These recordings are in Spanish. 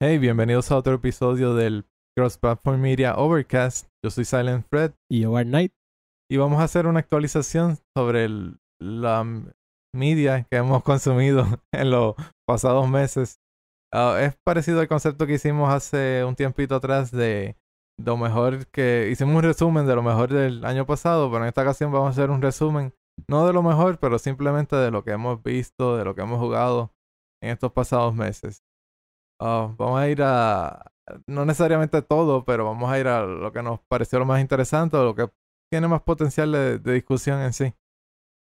Hey, bienvenidos a otro episodio del Cross Platform Media Overcast. Yo soy Silent Fred Y yo, Knight. y vamos a hacer una actualización sobre el- la media que hemos consumido en los pasados meses. Ah, es parecido al concepto que hicimos hace un tiempito atrás de lo mejor que hicimos un resumen de lo mejor del año pasado, pero en esta ocasión vamos a hacer un resumen no de lo mejor, pero simplemente de lo que hemos visto, de lo que hemos jugado en estos pasados meses. Ah, vamos a ir a no necesariamente todo, pero vamos a ir a lo que nos pareció lo más interesante o lo que tiene más potencial de, discusión en sí.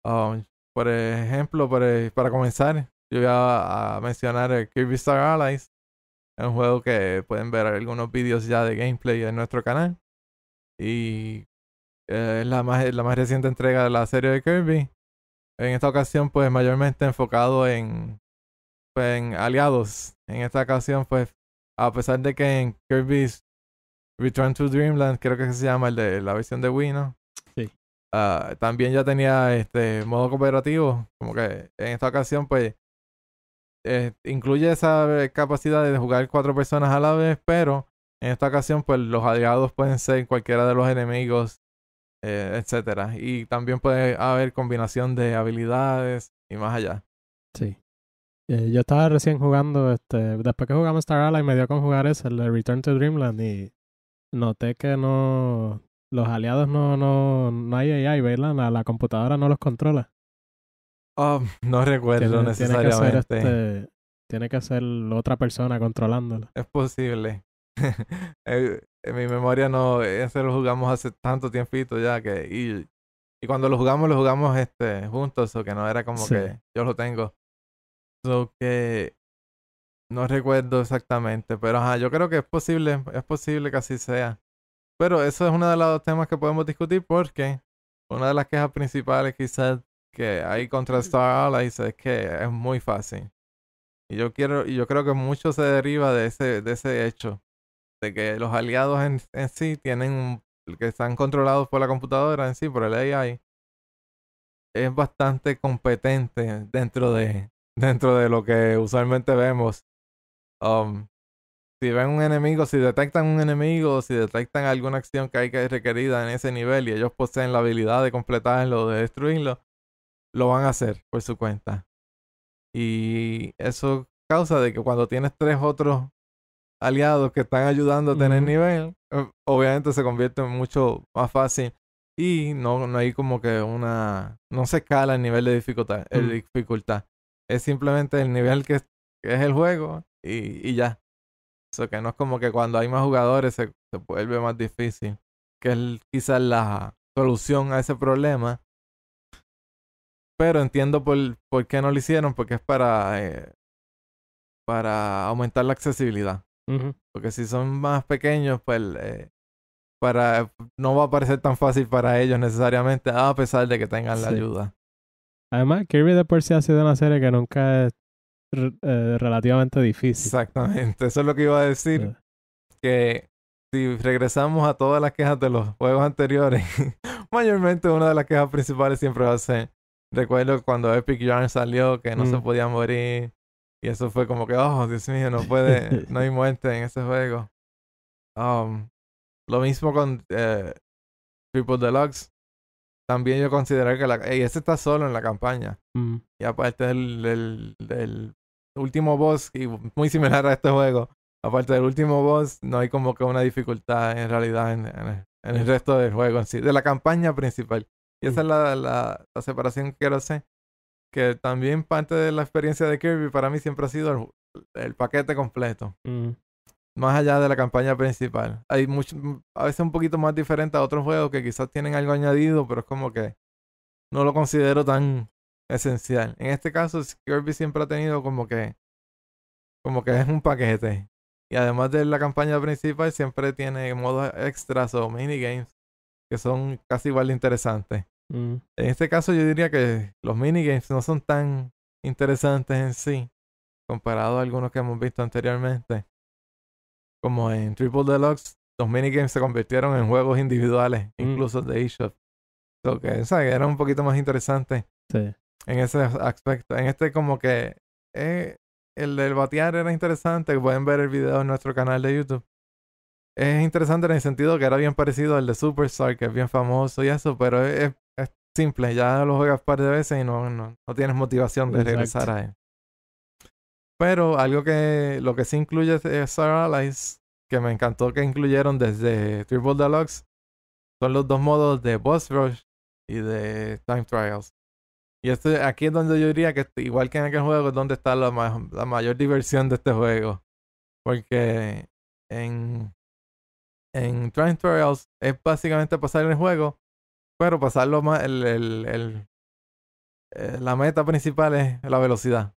Um, por ejemplo, por e- para comenzar, yo voy a, mencionar el Kirby Star Allies. Es un juego que pueden ver algunos vídeos ya de gameplay en nuestro canal. Y eh, es la más, la más reciente entrega de la serie de Kirby. En esta ocasión, pues mayormente enfocado en, pues, en aliados. En esta ocasión, pues, a pesar de que en Kirby's Return to Dreamland, creo que se llama el de la versión de Wii, ¿no? Sí. Ah, también ya tenía este modo cooperativo, como que en esta ocasión pues eh, incluye esa capacidad de jugar cuatro personas a la vez, pero en esta ocasión pues los aliados pueden ser cualquiera de los enemigos, eh, etcétera, y también puede haber combinación de habilidades y más allá. Sí. Eh, yo estaba recién jugando, este, después que jugamos Star Allies me dio con jugar ese, el Return to Dreamland, y noté que no, los aliados no, no, no hay AI, ¿verdad? La, la computadora no los controla. Oh, no recuerdo Tiene, tiene que ser, necesariamente. este, tiene que ser otra persona controlándolo. Es posible. Eh, en mi memoria no, ese lo jugamos hace tanto tiempito ya que y, y cuando lo jugamos lo jugamos este juntos o que no era como Sí. que yo lo tengo. So que no recuerdo exactamente, pero ajá, yo creo que es posible, es posible que así sea. Pero eso es uno de los temas que podemos discutir porque una de las quejas principales quizás que hay contra Star Allies es que es muy fácil. Y yo quiero, y yo creo que mucho se deriva de ese, de ese hecho. De que los aliados en, sí tienen que están controlados por la computadora en sí, por el AI, es bastante competente dentro de, dentro de lo que usualmente vemos. Um, si ven un enemigo, si detectan un enemigo, si detectan alguna acción que hay que requerida en ese nivel y ellos poseen la habilidad de completarlo, de destruirlo, lo van a hacer por su cuenta. Y eso causa de que cuando tienes tres otros aliados que están ayudando a tener nivel, eh, obviamente se convierte en mucho más fácil y no, no hay como que una... No se escala el nivel de dificultad. el Mm. dificultad. Es simplemente el nivel que, que es el juego y, y ya. Eso que no es como que cuando hay más jugadores se, se vuelve más difícil. Que es quizás la solución a ese problema. Pero entiendo por, por qué no lo hicieron, porque es para, eh, para aumentar la accesibilidad. Porque si son más pequeños, pues eh, para no va a parecer tan fácil para ellos necesariamente, a pesar de que tengan la Sí. ayuda. Además, Kirby de por sí ha sido una serie que nunca es eh, relativamente difícil. Exactamente, eso es lo que iba a decir. Eh, que si regresamos a todas las quejas de los juegos anteriores, mayormente una de las quejas principales siempre va a ser, recuerdo cuando Epic Yarn salió que no se Mm. podía morir y eso fue como que, oh, Dios mío, no puede, no hay muerte en ese juego. Um, lo mismo con eh, Triple Deluxe. También yo considero que la, ey, ese está solo en la campaña. mm, Y aparte del, del, del último boss, y muy similar a este juego, aparte del último boss, no hay como que una dificultad en realidad en, en el, en el resto del juego en sí, de la campaña principal. Y esa es la, la, la separación que quiero hacer. Que también parte de la experiencia de Kirby para mí siempre ha sido el, el paquete completo. mm. Más allá de la campaña principal. Hay mucho, a veces un poquito más diferente a otros juegos que quizás tienen algo añadido, pero es como que no lo considero tan esencial. En este caso, Kirby siempre ha tenido como que como que es un paquete. Y además de la campaña principal, siempre tiene modos extras o minigames que son casi igual de interesantes. Mm, En este caso, yo diría que los minigames no son tan interesantes en sí, comparado a algunos que hemos visto anteriormente. Como en Triple Deluxe, los minigames se convirtieron en juegos individuales, Mm. incluso de eShop. So que, o sea, que eran un poquito más interesantes. sí. en ese aspecto. En este como que eh, el del batear era interesante, pueden ver el video en nuestro canal de YouTube. Es interesante en el sentido que era bien parecido al de Superstar, que es bien famoso y eso, pero es simple, ya lo juegas un par de veces y no, no, no tienes motivación de regresar a él. Pero algo que lo que sí incluye es Star Allies, que me encantó que incluyeron desde Triple Deluxe, son los dos modos de Boss Rush y de Time Trials. Y esto, aquí es donde yo diría que igual que en aquel juego es donde está la, ma- la mayor diversión de este juego. Porque en, en Time Trials es básicamente pasar el juego, pero pasarlo más, el, el, el- eh, la meta principal es la velocidad.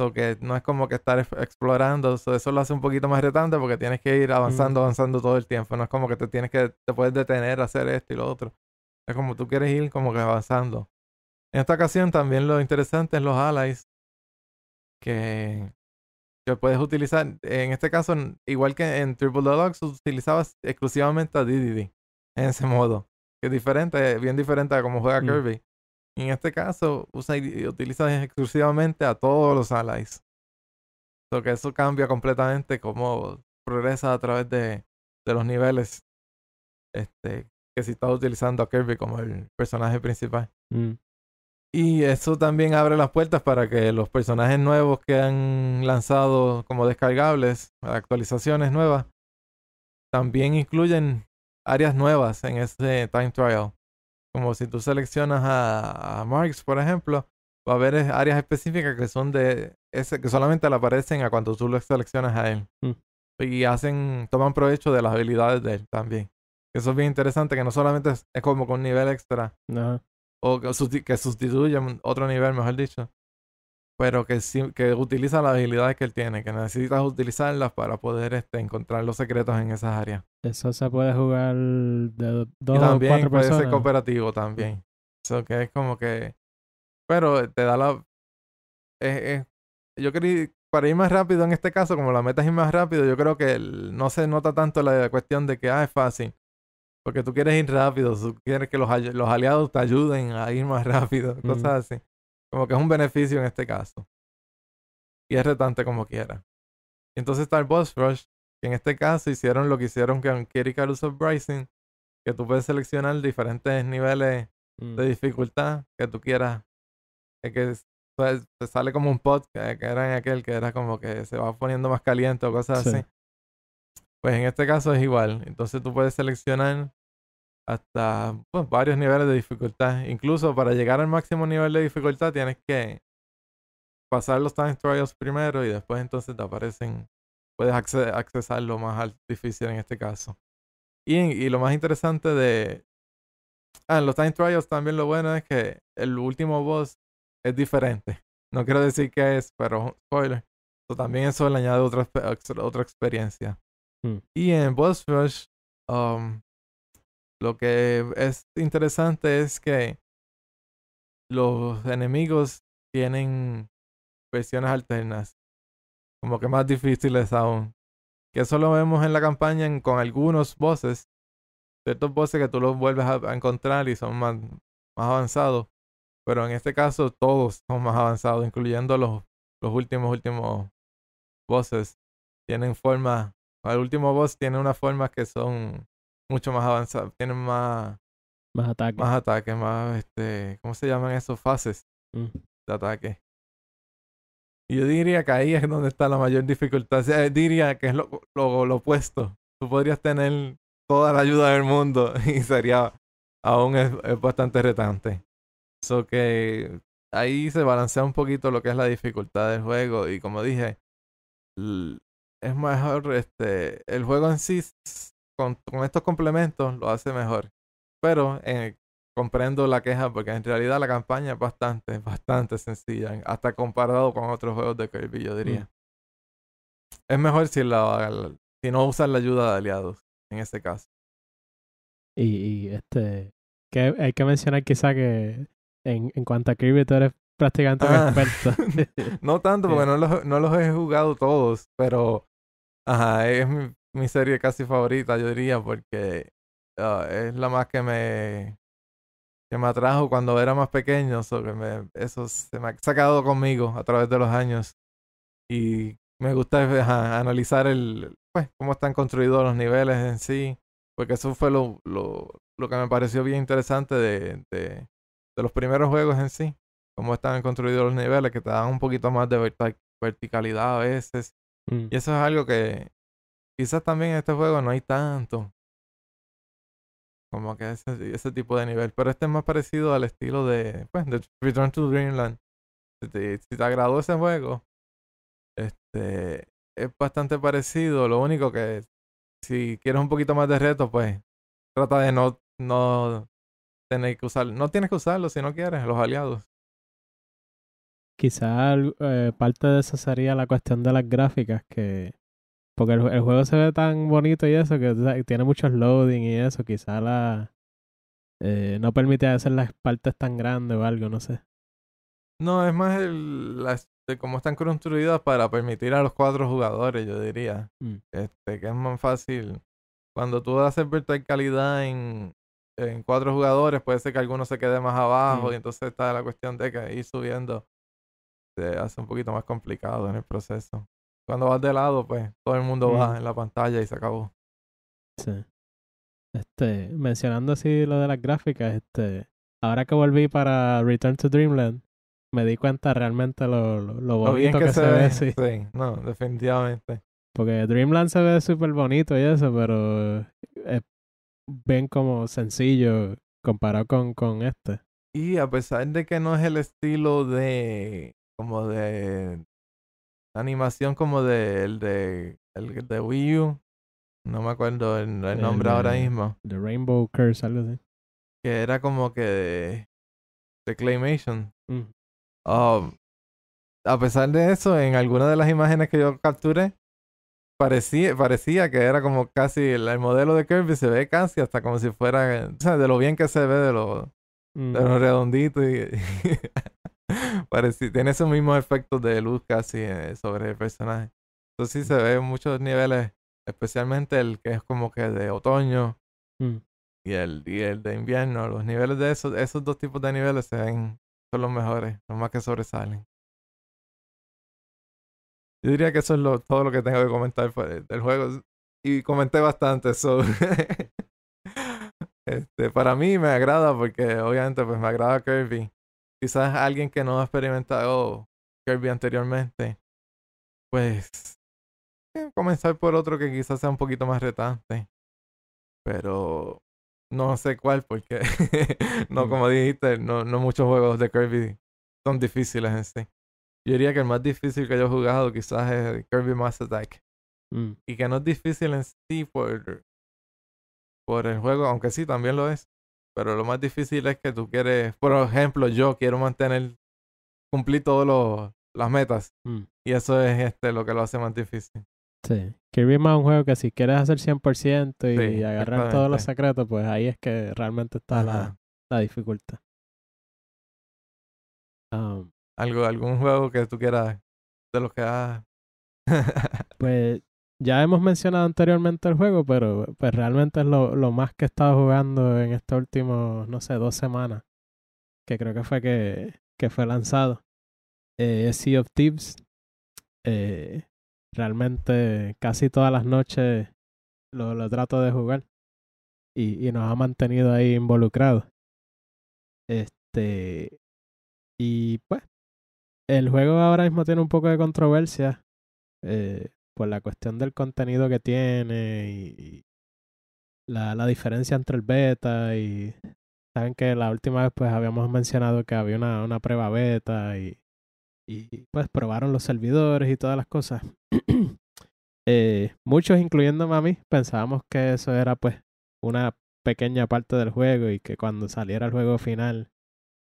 So que no es como que estar ex- explorando, so eso lo hace un poquito más retante porque tienes que ir avanzando, avanzando todo el tiempo. No es como que te tienes que, te puedes detener a hacer esto y lo otro. Es como tú quieres ir como que avanzando. En esta ocasión también lo interesante es los allies que, que puedes utilizar. En este caso, igual que en Triple Deluxe, utilizabas exclusivamente a DDD en ese modo. Que es diferente, bien diferente a como juega Mm. Kirby. Y en este caso, usa y utilizas exclusivamente a todos los allies. So que eso cambia completamente cómo progresa a través de, de los niveles. Este, que si estás utilizando a Kirby como el personaje principal. Mm. Y eso también abre las puertas para que los personajes nuevos que han lanzado como descargables, actualizaciones nuevas, también incluyen áreas nuevas en ese time trial. Como si tú seleccionas a, a Marks, por ejemplo, va a haber áreas específicas que son de ese, que solamente le aparecen a cuando tú lo seleccionas a él. Mm. Y hacen, toman provecho de las habilidades de él también. Eso es bien interesante, que no solamente es, es como con nivel extra, o que sustituyen otro nivel, mejor dicho. Pero que, sí- que utiliza las habilidades que él tiene, que necesitas utilizarlas para poder este, encontrar los secretos en esas áreas. Eso se puede jugar de dos y o también cuatro puede ser personas. cooperativo también. Eso que es como que... Pero te da la... es- es- yo quería... Para ir más rápido en este caso, como la meta es ir más rápido, yo creo que el- no se nota tanto la cuestión de que, ah, es fácil. Porque tú quieres ir rápido, tú quieres que los, aliados te ayuden a ir más rápido, cosas así. Como que es un beneficio en este caso. Y es retante como quiera. Y entonces está el Boss Rush, que en este caso hicieron lo que hicieron con Kirby Carus of Rising, que tú puedes seleccionar diferentes niveles Mm. de dificultad que tú quieras. Es que es- pues, te sale como un pot, que, que era en aquel que era como que se va poniendo más caliente o cosas Sí. así. Pues en este caso es igual. Entonces tú puedes seleccionar hasta pues, varios niveles de dificultad. Incluso para llegar al máximo nivel de dificultad tienes que pasar los time trials primero y después entonces te aparecen, puedes acce- accesar lo más difícil en este caso. Y, y lo más interesante de... Ah, en los time trials también lo bueno es que el último boss es diferente. No quiero decir que es, pero spoiler. So, también eso le añade otra, otra experiencia. Mm. Y en Boss Rush, um, lo que es interesante es que los enemigos tienen versiones alternas, como que más difíciles aún. Que eso lo vemos en la campaña con algunos bosses, ciertos bosses que tú los vuelves a, a encontrar y son más, más avanzados. Pero en este caso todos son más avanzados, incluyendo los, los últimos, últimos bosses. Tienen formas, el último boss tiene unas formas que son mucho más avanzadas, tienen más, Más ataque. más ataques, más, este, ¿cómo se llaman esos? Fases Mm. de ataque. Y yo diría que ahí es donde está la mayor dificultad. O sea, diría que es lo, lo, lo opuesto. Tú podrías tener toda la ayuda del mundo y sería aún es, es bastante retante. So que ahí se balancea un poquito lo que es la dificultad del juego. Y como dije, es mejor este el juego en sí con, con estos complementos lo hace mejor. Pero eh, comprendo la queja porque en realidad la campaña es bastante, bastante sencilla, hasta comparado con otros juegos de Kirby, yo diría. Es mejor si, la, si no usas la ayuda de aliados, en este caso. Y, y este. Que hay que mencionar quizá que en, en cuanto a Kirby tú eres prácticamente un Ah. experto. no tanto porque no los, no los he jugado todos, pero ajá, es mi, mi serie casi favorita, yo diría, porque ah, es la más que me que me atrajo cuando era más pequeño. que me, eso se me ha sacado conmigo a través de los años. Y me gusta analizar el, pues, cómo están construidos los niveles en sí. Porque eso fue lo, lo, lo que me pareció bien interesante de, de, de, los primeros juegos en sí. Cómo están construidos los niveles, que te dan un poquito más de verticalidad a veces. Mm. Y eso es algo que quizás también en este juego no hay tanto. Como que ese, ese tipo de nivel. Pero este es más parecido al estilo de, pues, de Return to Dreamland. Si te, agradó ese juego, este es bastante parecido. Lo único que si quieres un poquito más de reto, pues trata de no, no tener que usar, no tienes que usarlo si no quieres, los aliados. Quizá eh, parte de eso sería la cuestión de las gráficas, que porque el, juego se ve tan bonito y eso, que tiene muchos loading y eso, quizá la eh, no permite hacer las partes tan grandes o algo, no sé. No, es más el, de cómo están construidas para permitir a los cuatro jugadores, yo diría. Mm. Este, que es más fácil. Cuando tú haces verticalidad en, en cuatro jugadores, puede ser que alguno se quede más abajo mm. y entonces está la cuestión de que ir subiendo se hace un poquito más complicado en el proceso. Cuando vas de lado, pues todo el mundo va mm. en la pantalla y se acabó. Sí. Este, mencionando así lo de las gráficas, este, ahora que volví para Return to Dreamland, me di cuenta realmente lo, lo, bonito que, se, ve. Sí. no, definitivamente. Porque Dreamland se ve súper bonito y eso, pero es bien como sencillo comparado con, con este. Y a pesar de que no es el estilo de como de animación como de el de el de Wii U, no me acuerdo el, nombre ahora mismo. The Rainbow Curse, algo así. Que era como que de, Claymation. Mm. Um, a pesar de eso, en algunas de las imágenes que yo capturé, parecía, parecía que era como casi el, modelo de Kirby se ve casi hasta como si fuera, o sea, de lo bien que se ve, de lo, de lo redondito y, parecía, tiene esos mismos efectos de luz casi eh, sobre el personaje. Entonces sí se ve muchos niveles, especialmente el que es como que de otoño mm. y, el, y el de invierno. Los niveles de esos, esos dos tipos de niveles se ven son los mejores, los más que sobresalen. Yo diría que eso es lo, todo lo que tengo que comentar del juego. Y comenté bastante eso. este, para mí me agrada porque obviamente pues me agrada Kirby. Quizás alguien que no ha experimentado Kirby anteriormente, pues comenzar por otro que quizás sea un poquito más retante. Pero no sé cuál, porque no, como dijiste, no, no muchos juegos de Kirby son difíciles en sí. Yo diría que el más difícil que yo he jugado quizás es Kirby Mass Attack. Mm. Y que no es difícil en sí por, por el juego, aunque sí también lo es. Pero lo más difícil es que tú quieres, por ejemplo, yo quiero mantener, cumplir todas las metas. Mm. Y eso es este lo que lo hace más difícil. Sí. Kirby es más un juego que si quieres hacer 100% y agarrar todos los secretos, pues ahí es que realmente está la, la, dificultad. Um, ¿Algo, ¿Algún juego que tú quieras de los que has... pues ya hemos mencionado anteriormente el juego, pero pues realmente es lo, lo más que he estado jugando en estos últimos, no sé, dos semanas. Que creo que fue que, que fue lanzado. Eh, sea of Thieves. Eh, realmente casi todas las noches lo, lo trato de jugar y, y, nos ha mantenido ahí involucrados. Este, y pues, el juego ahora mismo tiene un poco de controversia eh, por la cuestión del contenido que tiene y, la, la diferencia entre el beta y saben que la última vez pues habíamos mencionado que había una, una prueba beta y y pues probaron los servidores y todas las cosas. eh, muchos, incluyéndome a mí, pensábamos que eso era pues una pequeña parte del juego y que cuando saliera el juego final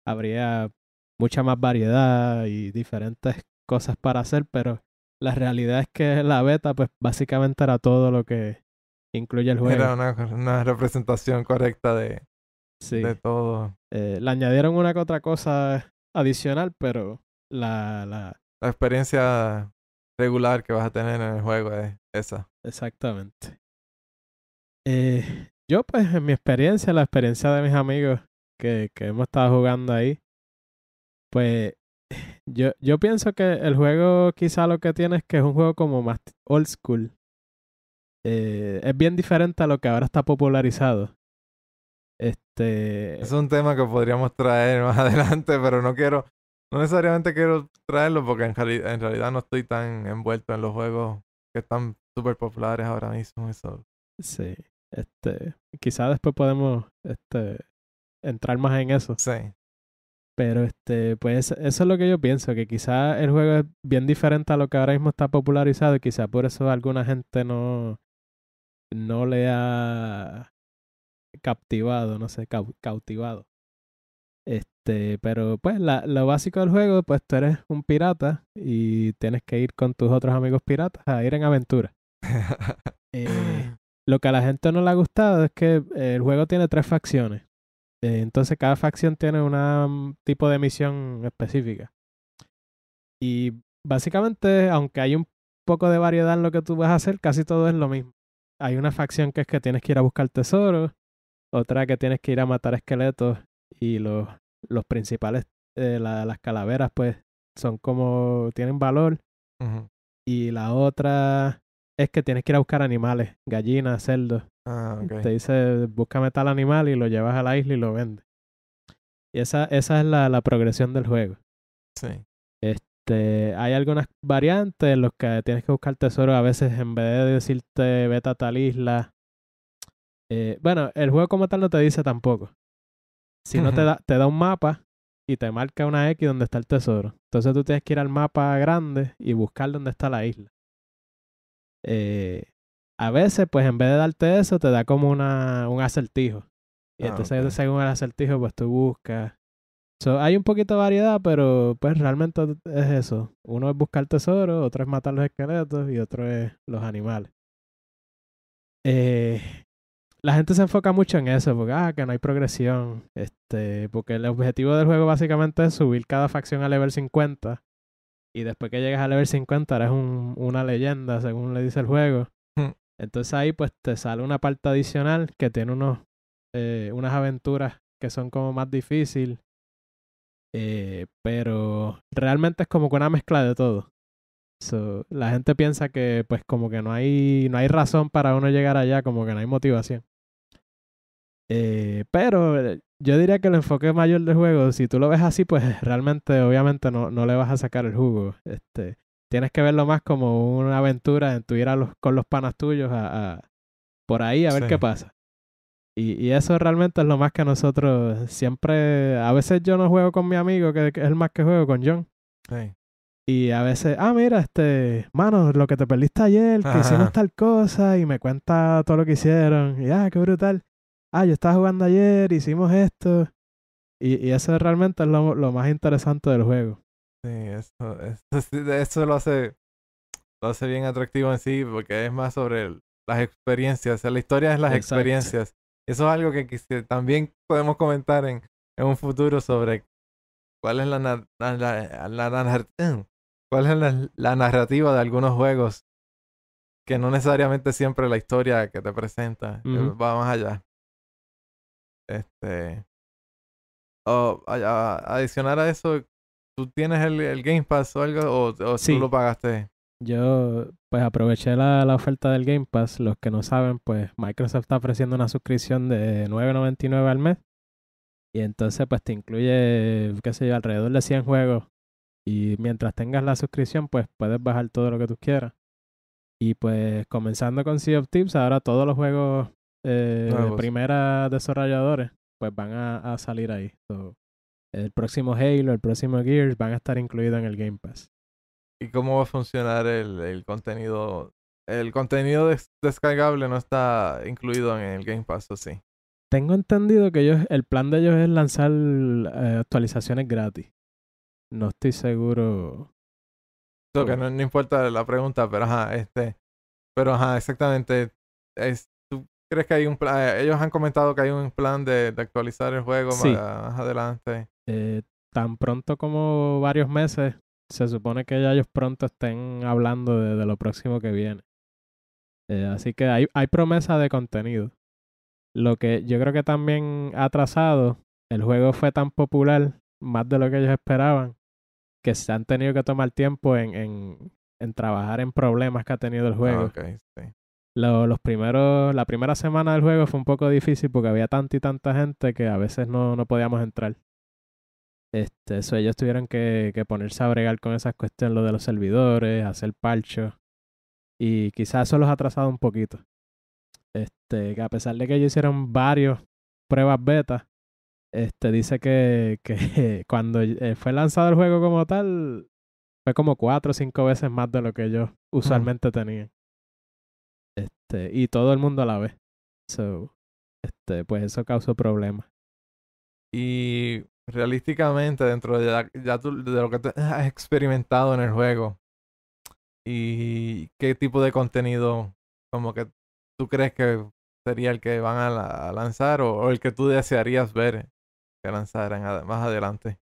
habría mucha más variedad y diferentes cosas para hacer, pero la realidad es que la beta pues básicamente era todo lo que incluye el juego. Era una, representación correcta de, de todo. Eh, le añadieron una que otra cosa adicional, pero la, la... la experiencia regular que vas a tener en el juego es esa. Exactamente. Eh, yo, pues, en mi experiencia, la experiencia de mis amigos que, que hemos estado jugando ahí. Pues yo, yo pienso que el juego quizá lo que tiene es que es un juego como más old school. Eh, es bien diferente a lo que ahora está popularizado. Este. Es un tema que podríamos traer más adelante, pero no quiero. No necesariamente quiero traerlo porque en, en realidad no estoy tan envuelto en los juegos que están súper populares ahora mismo. Eso. Sí. Este. Quizá después podemos este, entrar más en eso. Sí. Pero este, pues eso es lo que yo pienso, que quizá el juego es bien diferente a lo que ahora mismo está popularizado y quizá por eso alguna gente no, no le ha captivado, no sé, cautivado. Este, pero pues la, lo básico del juego, pues tú eres un pirata y tienes que ir con tus otros amigos piratas a ir en aventura. eh, lo que a la gente no le ha gustado es que el juego tiene tres facciones. Eh, entonces cada facción tiene un tipo de misión específica. Y básicamente, aunque hay un poco de variedad en lo que tú vas a hacer, casi todo es lo mismo. Hay una facción que es que tienes que ir a buscar tesoros, otra que tienes que ir a matar esqueletos y los, los principales, eh, las calaveras, pues son como, tienen valor. Y la otra es que tienes que ir a buscar animales, gallinas, cerdos. Ah, Te dice, búscame tal animal y lo llevas a la isla y lo vendes. Y esa, esa es la, la progresión del juego. Sí. Este, hay algunas variantes en las que tienes que buscar tesoros. A veces en vez de decirte vete a tal isla. Eh, bueno, el juego como tal no te dice tampoco. Si no te da, te da un mapa y te marca una X donde está el tesoro. Entonces tú tienes que ir al mapa grande y buscar dónde está la isla. Eh, a veces, pues en vez de darte eso, te da como una, un acertijo. Y ah, entonces, según el acertijo, pues tú buscas. hay un poquito de variedad, pero pues realmente es eso. Uno es buscar tesoro, otro es matar los esqueletos y otro es los animales. Eh, la gente se enfoca mucho en eso, porque ah, que no hay progresión. Este, porque el objetivo del juego básicamente es subir cada facción a level 50. Y después que llegas a level 50 eres un, una leyenda, según le dice el juego. Entonces ahí pues te sale una parte adicional que tiene unos, eh, unas aventuras que son como más difíciles. Eh, pero realmente es como que una mezcla de todo. la gente piensa que pues como que no hay, no hay razón para uno llegar allá, como que no hay motivación. Eh, pero yo diría que el enfoque mayor del juego, si tú lo ves así, pues realmente obviamente no, no le vas a sacar el jugo. Este, tienes que verlo más como una aventura en tu ir a los, con los panas tuyos a, por ahí a ver qué pasa. Y, y, eso realmente es lo más que nosotros siempre, a veces yo no juego con mi amigo, que, es el más que juego con John. Sí. Y a veces, ah, mira, este, mano, lo que te perdiste ayer, que hicimos tal cosa, y me cuenta todo lo que hicieron, y ah, qué brutal. Ah, yo estaba jugando ayer, hicimos esto. Y, y eso realmente es lo, lo más interesante del juego. Sí, eso, eso, eso lo hace lo hace bien atractivo en sí, porque es más sobre las experiencias. la historia es las experiencias. Eso es algo que, también podemos comentar en, en, un futuro sobre cuál es la, la, la, cuál es la, narrativa de algunos juegos que no necesariamente siempre la historia que te presenta va más allá. Este. Oh, adicionar a eso, ¿Tú tienes el, el Game Pass o algo? ¿O, o tú lo pagaste? Yo, pues aproveché la, la, oferta del Game Pass. Los que no saben, pues Microsoft está ofreciendo una suscripción de $9.99 al mes. Y entonces, pues te incluye, qué sé yo, alrededor de 100 juegos. Y mientras tengas la suscripción, pues puedes bajar todo lo que tú quieras. Y pues comenzando con Sea of Tips, ahora todos los juegos eh, de primera desarrolladores, pues van a, a salir ahí el próximo Halo, el próximo Gears van a estar incluidos en el Game Pass. ¿Y cómo va a funcionar el, el contenido? El contenido descargable no está incluido en el Game Pass, ¿o sí? Tengo entendido que ellos, el plan de ellos es lanzar eh, actualizaciones gratis. No estoy seguro. que no, no, importa la pregunta, pero ajá, este. Pero ajá, exactamente. Es, ¿Tú crees que hay un plan? Eh, ellos han comentado que hay un plan de, de actualizar el juego más adelante. Eh, tan pronto como varios meses, se supone que ya ellos pronto estén hablando de, lo próximo que viene. Eh, así que hay, hay promesa de contenido. Lo que yo creo que también ha atrasado el juego fue tan popular, más de lo que ellos esperaban, que se han tenido que tomar tiempo en, en, en trabajar en problemas que ha tenido el juego. Ah, ok, sí. Lo- los primeros, la primera semana del juego fue un poco difícil porque había tanta y tanta gente que a veces no, no podíamos entrar. Este, eso ellos tuvieron que, que ponerse a bregar con esas cuestiones, lo de los servidores, hacer parchos. Y quizás eso los ha atrasado un poquito. Este, que a pesar de que ellos hicieron varios pruebas beta, este, dice que, que cuando eh, fue lanzado el juego como tal, fue como cuatro o cinco veces más de lo que ellos usualmente tenían. Este, y todo el mundo a la vez. So, este, pues eso causó problemas. Y realísticamente, dentro de, la- ya tú- de lo que te has experimentado en el juego, y qué tipo de contenido como que tú crees que sería el que van a, la- a lanzar o, o el que tú desearías ver que lanzaran más adelante.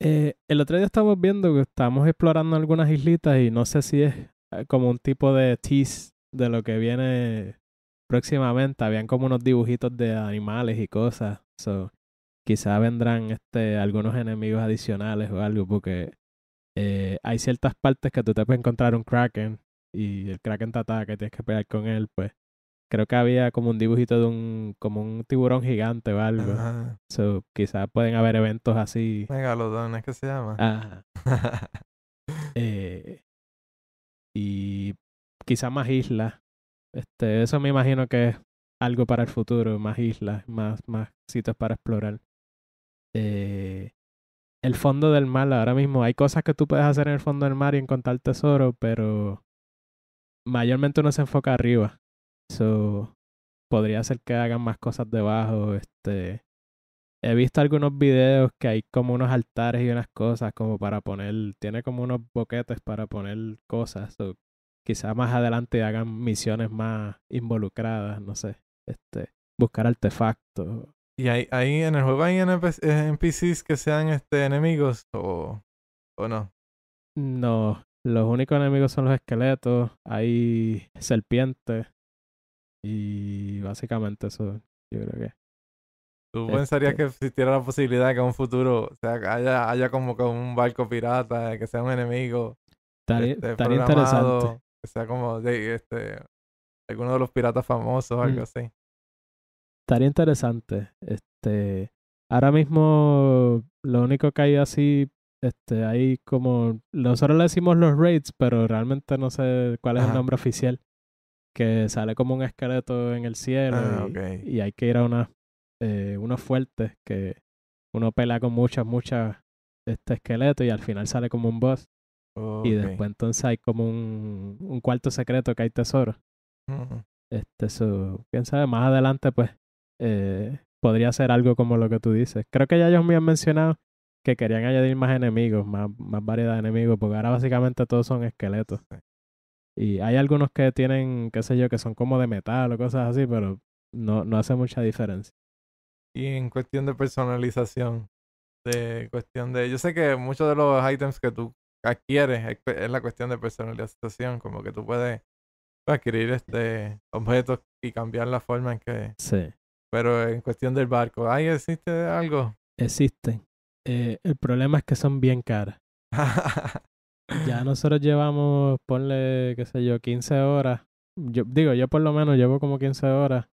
Eh, el otro día estábamos viendo que estábamos explorando algunas islitas y no sé si es eh, como un tipo de tease de lo que viene próximamente. Habían como unos dibujitos de animales y cosas. So, quizá vendrán este algunos enemigos adicionales o algo porque eh, hay ciertas partes que tú te puedes encontrar un kraken y el kraken te ataca y tienes que pelear con él. Pues creo que había como un dibujito de un como un tiburón gigante o algo. Ajá. So, quizá pueden haber eventos así. Megalodon, ¿es que se llama? Ajá. Eh, quizá más islas. Este, eso me imagino que es algo para el futuro, más islas, más, más sitios para explorar. Eh, el fondo del mar, ahora mismo hay cosas que tú puedes hacer en el fondo del mar y encontrar tesoro, pero mayormente uno se enfoca arriba. So, podría ser que hagan más cosas debajo. Este, he visto algunos videos que hay como unos altares y unas cosas como para poner, tiene como unos boquetes para poner cosas. Quizás más adelante hagan misiones más involucradas, no sé. Este, buscar artefactos. ¿Y ahí, ahí en el juego hay NPC NPCs que sean este enemigos o, o no? No, los únicos enemigos son los esqueletos, hay serpientes y básicamente eso yo creo que. ¿Tú pensarías Este- que existiera la posibilidad de que en un futuro o sea, haya, haya como que un barco pirata, que sea un enemigo Estaría, este, interesante. Que sea como de este alguno de los piratas famosos o algo Mm. así? Estaría interesante. Este, ahora mismo lo único que hay así, este, hay como nosotros le decimos los raids, pero realmente no sé cuál es Ajá. el nombre oficial. Que sale como un esqueleto en el cielo Ah, y, y hay que ir a una, eh, unos fuertes que uno pelea con muchas, muchas este esqueleto y al final sale como un boss. Y después entonces hay como un, un cuarto secreto que hay tesoro. Mm. Este, eso, quién sabe, más adelante, pues, eh, podría ser algo como lo que tú dices. Creo que ya ellos me han mencionado que querían añadir más enemigos, más, más variedad de enemigos, porque ahora básicamente todos son esqueletos. Sí. Y hay algunos que tienen, qué sé yo, que son como de metal o cosas así, pero no, no hace mucha diferencia. Y en cuestión de personalización, de cuestión de... Yo sé que muchos de los items que tú adquieres es, la cuestión de personalización, como que tú puedes adquirir este objetos y cambiar la forma en que... Sí, Pero en cuestión del barco, ¿ahí existe algo? existen. Eh, el problema es que son bien caras. Ya nosotros llevamos, ponle, qué sé yo, 15 horas. Yo digo, yo por lo menos llevo como 15 horas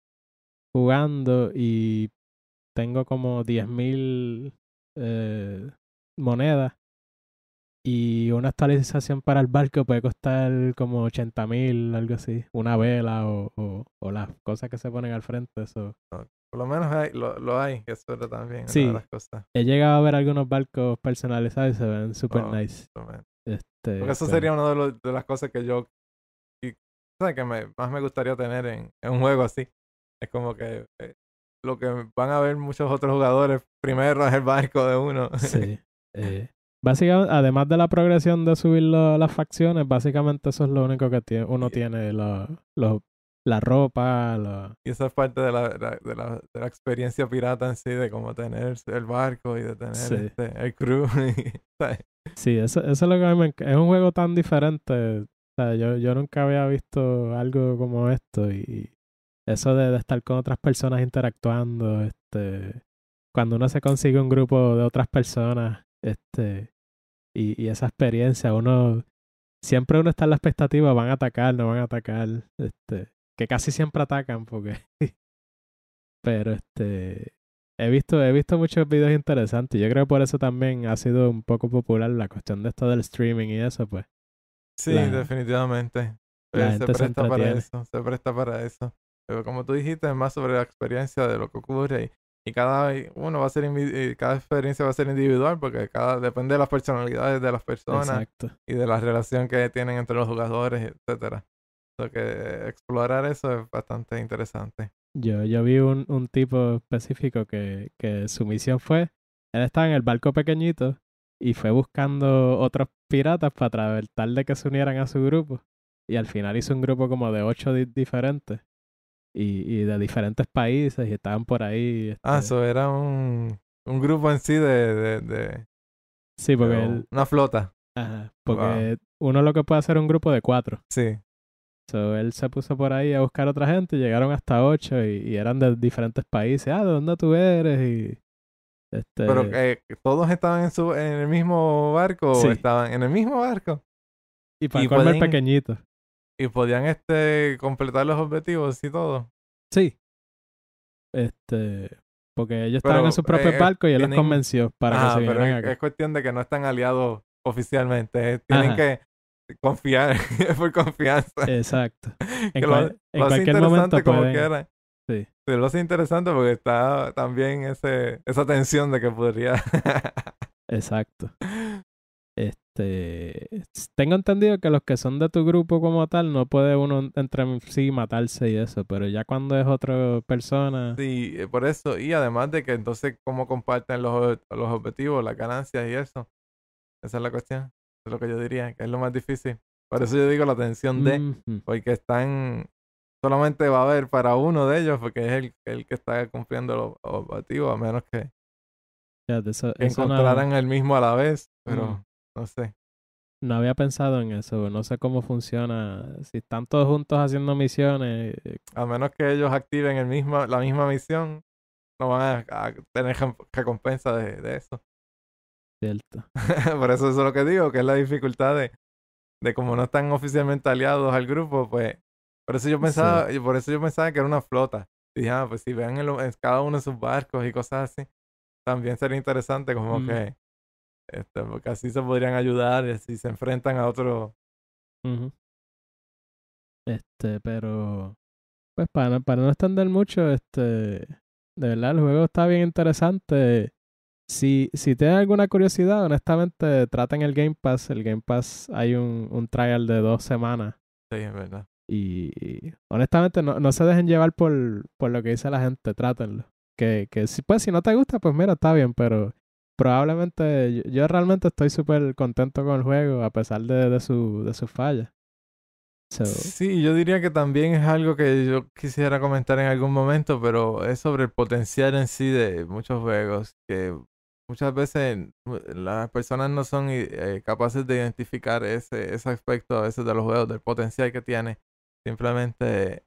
jugando y tengo como 10.000 eh, monedas. Y una actualización para el barco puede costar como 80.000, algo así. Una vela o, o, o las cosas que se ponen al frente. Eso. Por lo menos hay, lo, lo hay, que eso era también Sí. las cosas. He llegado a ver algunos barcos personalizados y se ven super Oh, nice. Este, Porque eso pero- sería una de, las cosas que yo... Y, ¿sabes? Que me, más me gustaría tener en, en un juego así. Es como que... eh, lo que van a ver muchos otros jugadores primero es el barco de uno. Sí. eh, básicamente, además de la progresión de subir lo- las facciones, básicamente eso es lo único que tiene, uno tiene, lo, lo- la ropa, lo- Y esa es parte de la, de, la, de la experiencia pirata en sí, de cómo tener el barco y de tener Sí. este, el crew. y. Sí, eso, eso es lo que a mí me Es un juego tan diferente. O sea, yo, yo nunca había visto algo como esto y eso de, de estar con otras personas interactuando, este... cuando uno se consigue un grupo de otras personas, este, y, y esa experiencia, uno siempre uno está en la expectativa, van a atacar, no van a atacar, este, que casi siempre atacan porque pero este he visto he visto muchos videos interesantes, yo creo que por eso también ha sido un poco popular la cuestión de esto del streaming y eso pues. Sí, definitivamente. La se presta para eso, se presta para eso. Pero como tú dijiste, es más sobre la experiencia de lo que ocurre y cada uno va a ser cada experiencia va a ser individual porque cada depende de las personalidades de las personas y de la relación que tienen entre los jugadores etcétera. O que explorar eso es bastante interesante. Yo yo vi un, un tipo específico que, que su misión fue él estaba en el barco pequeñito y fue buscando otros piratas para tratar de que se unieran a su grupo. Y al final hizo un grupo como de ocho diferentes y, y de diferentes países y estaban por ahí. Ah, este eso era un, un grupo en sí de... de, de sí, porque... una flota. Ajá, porque uno lo que puede hacer es un grupo de cuatro. Sí. So, él se puso por ahí a buscar otra gente, llegaron hasta ocho y, y eran de diferentes países. Ah, ¿de dónde tú eres? Y, este... Pero eh, todos estaban en, su, en el mismo barco o estaban en el mismo barco. Y para el pequeñito. Y podían este completar los objetivos y todo. Sí. Este. Porque ellos estaban en su propio eh, barco y él los convenció para que se es, acá. Es cuestión de que no están aliados oficialmente. Tienen que confiar por confianza. Exacto. En, cualquier momento como pueden... Sí. Se lo hace interesante porque está también ese, esa tensión de que podría. Exacto. Este, tengo entendido que los que son de tu grupo como tal, no puede uno entre sí matarse y eso, pero ya cuando es otra persona. Sí, eh, por eso, y además de que entonces cómo comparten los, los objetivos, las ganancias y eso. Esa es la cuestión, es lo que yo diría, que es lo más difícil. Por eso yo digo la tensión de, porque están, solamente va a haber para uno de ellos, porque es el, el que está cumpliendo los objetivos, a menos que, encontraran el mismo a la vez, pero... No sé. No había pensado en eso, no sé cómo funciona. Si están todos juntos haciendo misiones. Eh, a menos que ellos activen el mismo, la misma misión, no van a, tener recompensa de, de, eso. Cierto. por eso eso es lo que digo, que es la dificultad de, de como no están oficialmente aliados al grupo, pues. Por eso yo pensaba, y por eso yo pensaba que era una flota. Y dije, ah, pues si vean en, cada uno de sus barcos y cosas así, también sería interesante como mm. que este, porque así se podrían ayudar y si se enfrentan a otro. Este, pero. Pues para, para no extender mucho, este. De verdad, el juego está bien interesante. Si, si tienen alguna curiosidad, honestamente, traten el Game Pass. El Game Pass hay un, un trial de dos semanas. Sí, es verdad. Y, honestamente, no, no se dejen llevar por, por lo que dice la gente, trátenlo. Que, que si, pues, si no te gusta, pues mira, está bien, pero probablemente yo, realmente estoy súper contento con el juego a pesar de, de su de sus fallas. Sí, yo diría que también es algo que yo quisiera comentar en algún momento, pero es sobre el potencial en sí de muchos juegos, que muchas veces las personas no son eh, capaces de identificar ese, ese aspecto a de los juegos, del potencial que tiene. Simplemente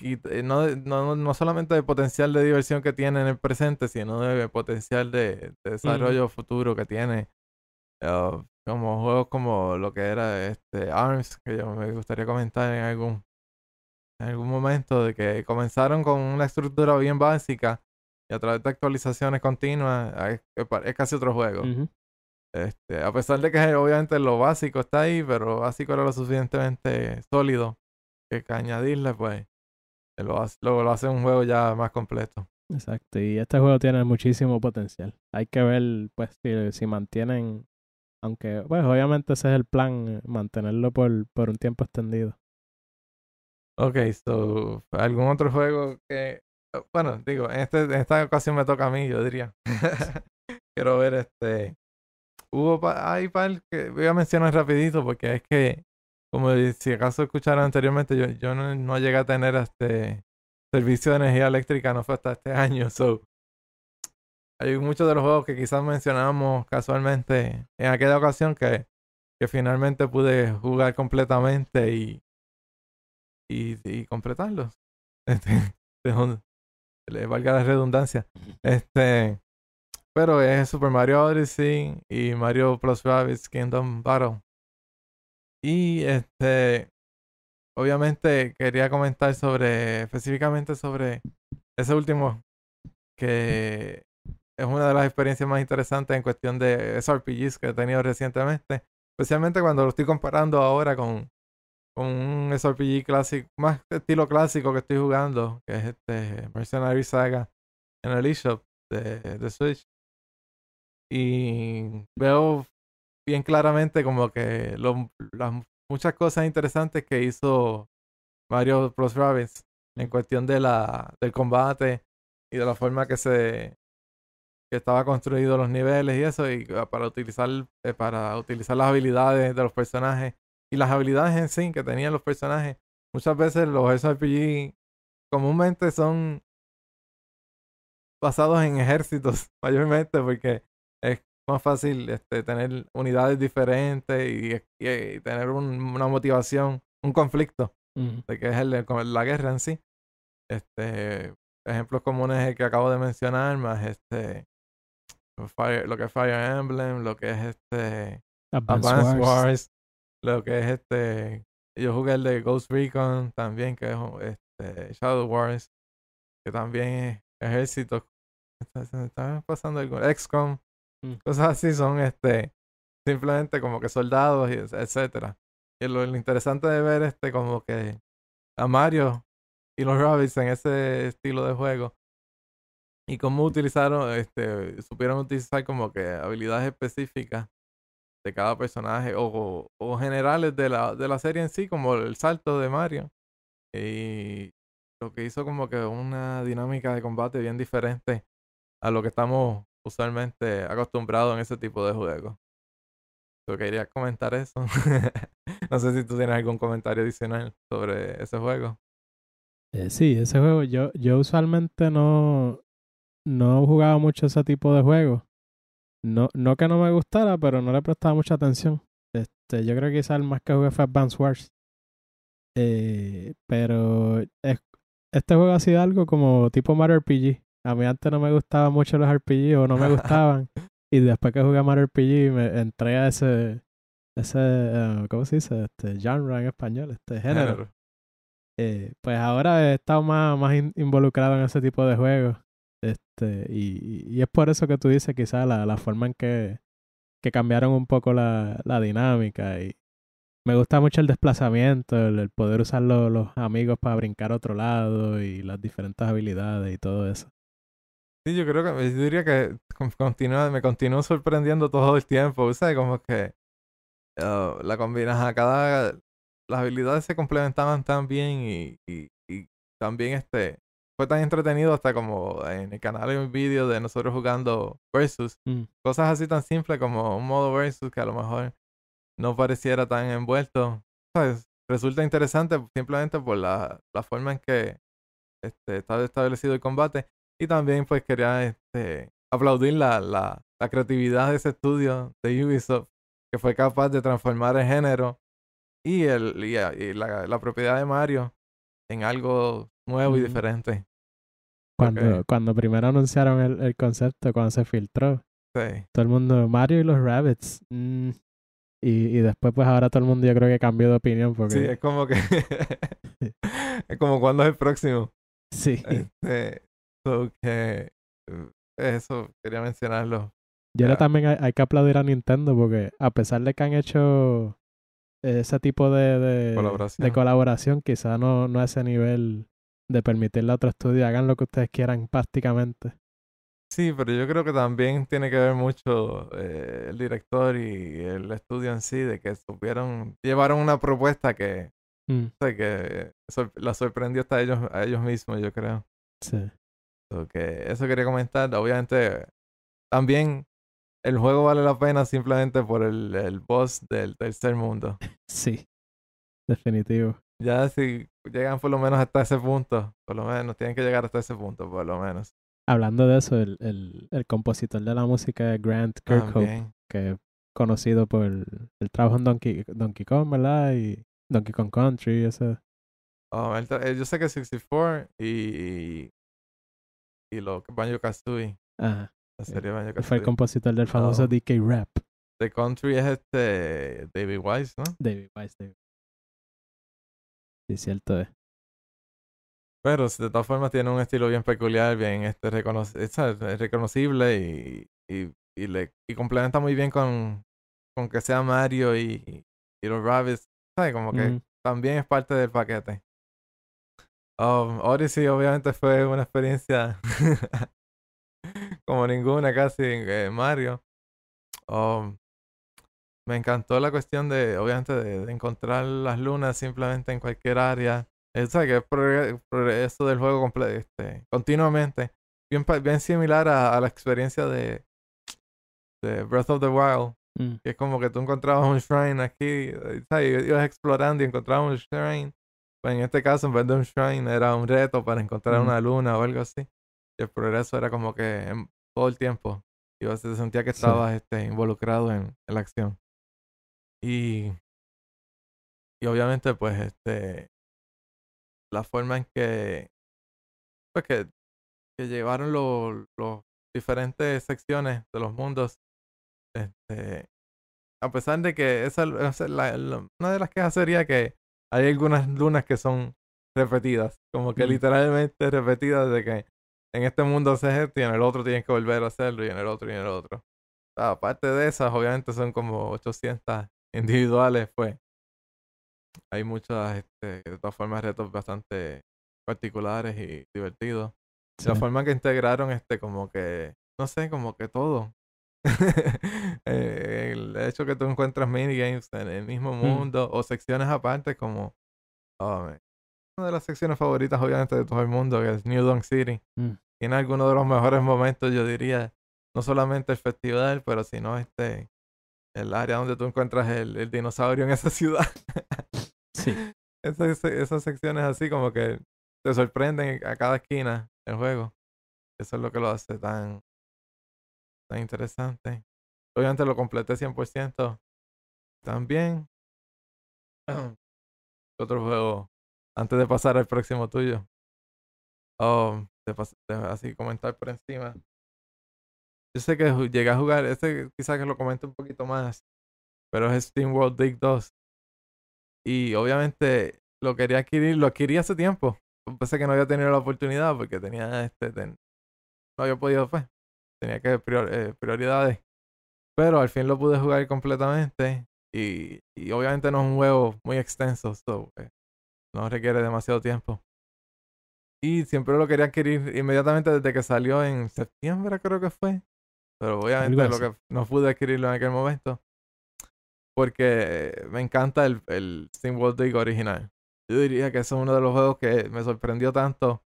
y eh, no, no, no solamente de potencial de diversión que tiene en el presente, sino de potencial de, desarrollo futuro que tiene. Ah, como juegos como lo que era este ARMS, que yo me gustaría comentar en algún, en algún momento, de que comenzaron con una estructura bien básica y a través de actualizaciones continuas es, casi otro juego. este, a pesar de que obviamente lo básico está ahí, pero básico era lo suficientemente sólido que, que añadirle, pues lo hace, lo, hace un juego ya más completo. Exacto, y este juego tiene muchísimo potencial. Hay que ver, pues, si, si mantienen, aunque, pues, obviamente ese es el plan, mantenerlo por, por un tiempo extendido. Ok, so, ¿algún otro juego que, bueno, digo, en, este, en esta ocasión me toca a mí, yo diría. Quiero ver este, hubo, hay par que voy a mencionar rapidito porque es que como si acaso escucharon anteriormente, yo, no, no, llegué a tener este servicio de energía eléctrica, no fue hasta este año. So, hay muchos de los juegos que quizás mencionamos casualmente en aquella ocasión que, que finalmente pude jugar completamente y, y, y completarlos. Este, le valga la redundancia. Este, pero es Super Mario Odyssey y Mario Plus Rabbids Kingdom Battle. Y este, obviamente quería comentar sobre, específicamente sobre ese último, que es una de las experiencias más interesantes en cuestión de SRPGs que he tenido recientemente. Especialmente cuando lo estoy comparando ahora con, un SRPG clásico, más estilo clásico que estoy jugando, que es este Mercenary Saga en el eShop de, de Switch. Y veo bien claramente como que las muchas cosas interesantes que hizo Mario Bros. Rabbids en cuestión de la, del combate y de la forma que se que estaba construido los niveles y eso y ah, para utilizar eh, para utilizar las habilidades de los personajes y las habilidades en sí que tenían los personajes muchas veces los SRPG comúnmente son basados en ejércitos mayormente porque más fácil este, tener unidades diferentes y, tener una motivación un conflicto de que es el, la guerra en sí. Este ejemplos comunes el que acabo de mencionar más este lo que es Fire Emblem, lo que es este Advance, Wars. lo que es este yo jugué el de Ghost Recon también que es este Shadow Wars que también es ejército. Se me está pasando algo. XCOM mm. cosas así son este simplemente como que soldados y etcétera y lo, interesante de ver este como que a Mario y los Rabbits en ese estilo de juego y cómo utilizaron, este, supieron utilizar como que habilidades específicas de cada personaje o, o, generales de la, de la serie en sí, como el salto de Mario. Y lo que hizo como que una dinámica de combate bien diferente a lo que estamos usualmente acostumbrados en ese tipo de juegos. Yo quería comentar eso. no sé si tú tienes algún comentario adicional sobre ese juego. Eh, sí, ese juego yo, yo usualmente no, no jugaba mucho ese tipo de juegos. No, no que no me gustara, pero no le prestaba mucha atención. Este, yo creo que quizás el más que jugué fue Advance Wars. Eh, pero es, este juego ha sido algo como tipo Mario RPG. A mí antes no me gustaban mucho los RPG o no me gustaban. y después que jugué Mario RPG me entré a ese, ese uh, ¿cómo se dice? Este genre en español, este género. Eh, pues ahora he estado más, más involucrado en ese tipo de juegos. Este, y, y, es por eso que tú dices quizás la, la forma en que, que cambiaron un poco la, la dinámica. Y me gusta mucho el desplazamiento, el, poder usar los amigos para brincar a otro lado y las diferentes habilidades y todo eso. Sí, yo creo que yo diría que continúa, me continúa sorprendiendo todo el tiempo. ¿Sabes? Como que uh, la combinas a cada. Las habilidades se complementaban tan bien y, y, y también este fue tan entretenido hasta como en el canal hay un vídeo de nosotros jugando versus. Mm. Cosas así tan simples como un modo versus que a lo mejor no pareciera tan envuelto. Pues resulta interesante simplemente por la, la forma en que este, está establecido el combate. Y también pues quería este, aplaudir la, la, la creatividad de ese estudio de Ubisoft que fue capaz de transformar el género y, el, y, la, la propiedad de Mario en algo nuevo y diferente. Cuando, cuando primero anunciaron el, el, concepto, cuando se filtró, sí. todo el mundo, Mario y los Rabbits. Mm, y, y después, pues ahora todo el mundo yo creo que cambió de opinión. Porque... Sí, es como que. es como cuando es el próximo. Sí. Este, que, uh, eso, quería mencionarlo. Yo creo también hay, hay, que aplaudir a Nintendo porque a pesar de que han hecho ese tipo de, de colaboración, de colaboración quizá no, no a ese nivel de permitirle a otro estudio hagan lo que ustedes quieran prácticamente. Sí, pero yo creo que también tiene que ver mucho eh, el director y el estudio en sí, de que supieron, llevaron una propuesta que, mm. que la sorprendió hasta ellos, a ellos mismos, yo creo. Sí. Que eso quería comentar. Obviamente, también el juego vale la pena simplemente por el, el boss del tercer mundo. Sí, definitivo. Ya si llegan por lo menos hasta ese punto, por lo menos, tienen que llegar hasta ese punto, por lo menos. Hablando de eso, el, el, el compositor de la música Grant Kirkhope, que es conocido por el, trabajo en Donkey, Donkey Kong, ¿verdad? Y Donkey Kong Country, eso. Oh, yo sé que 64 y y lo que Banjo Kazooie, Ajá. la serie Banjo Fue el Kazooie. compositor del famoso. DK Rap. The Country es este David Wise, ¿no? David Weiss. David. Sí, cierto es. Pero de todas formas tiene un estilo bien peculiar, bien este recono- es, es reconocible y, y, y le y complementa muy bien con, con que sea Mario y, y los Rabbids, ¿sabes? Como que también es parte del paquete. Um, Odyssey obviamente fue una experiencia como ninguna casi en eh, Mario. Um, me encantó la cuestión de, obviamente, de, de encontrar las lunas simplemente en cualquier área. Eh, ¿sabes? Que es progre- progreso del juego este, continuamente. Bien, bien similar a, a la experiencia de, de Breath of the Wild. Mm. Que es como que tú encontrabas un shrine aquí, eh, ¿sabes? Ibas explorando y encontrabas un shrine. Pues en este caso, en vez de un shrine, era un reto para encontrar una luna o algo así. Y el progreso era como que en- todo el tiempo. Y se sentía que Sí. estabas este, involucrado en, en la acción. Y, y obviamente, pues, este la forma en que pues que, que llevaron los los diferentes secciones de los mundos este a pesar de que esa, esa es la- la- una de las quejas sería que hay algunas lunas que son repetidas como que Mm. literalmente repetidas de que en este mundo se esto y en el otro tienes que volver a hacerlo y en el otro y en el otro aparte de esas obviamente son como 800 individuales pues hay muchas, este, de todas formas, retos bastante particulares y divertidos. Sí. La forma que integraron, este, como que, no sé, como que todo. Eh, el hecho que tú encuentras minigames en el mismo Mm. mundo o secciones aparte como oh, una de las secciones favoritas obviamente de todo el mundo que es New Donk City Mm. tiene algunos de los mejores momentos yo diría no solamente el festival pero sino este el área donde tú encuentras el, el dinosaurio en esa ciudad Sí. esas, esas secciones así como que te sorprenden a cada esquina del juego. Eso es lo que lo hace tan, interesante. Obviamente lo completé 100%. También. Otro juego. Antes de pasar al próximo tuyo. Oh, de de así comentar por encima. Yo sé que llegué a jugar, este quizás que lo comente un poquito más, pero es Steam World Dig 2. Y obviamente lo quería adquirir, lo adquirí hace tiempo. Pensé que no había tenido la oportunidad porque tenía este, no había podido, pues, tenía que prior- eh, prioridades. Pero al fin lo pude jugar completamente y, y obviamente no es un juego muy extenso, so, eh, no requiere demasiado tiempo. Y siempre lo quería adquirir inmediatamente desde que salió en septiembre, creo que fue. Pero obviamente lo que no pude adquirirlo en aquel momento. Porque me encanta el, el SteamWorld Dig original. Yo diría que es uno de los juegos que me sorprendió tanto.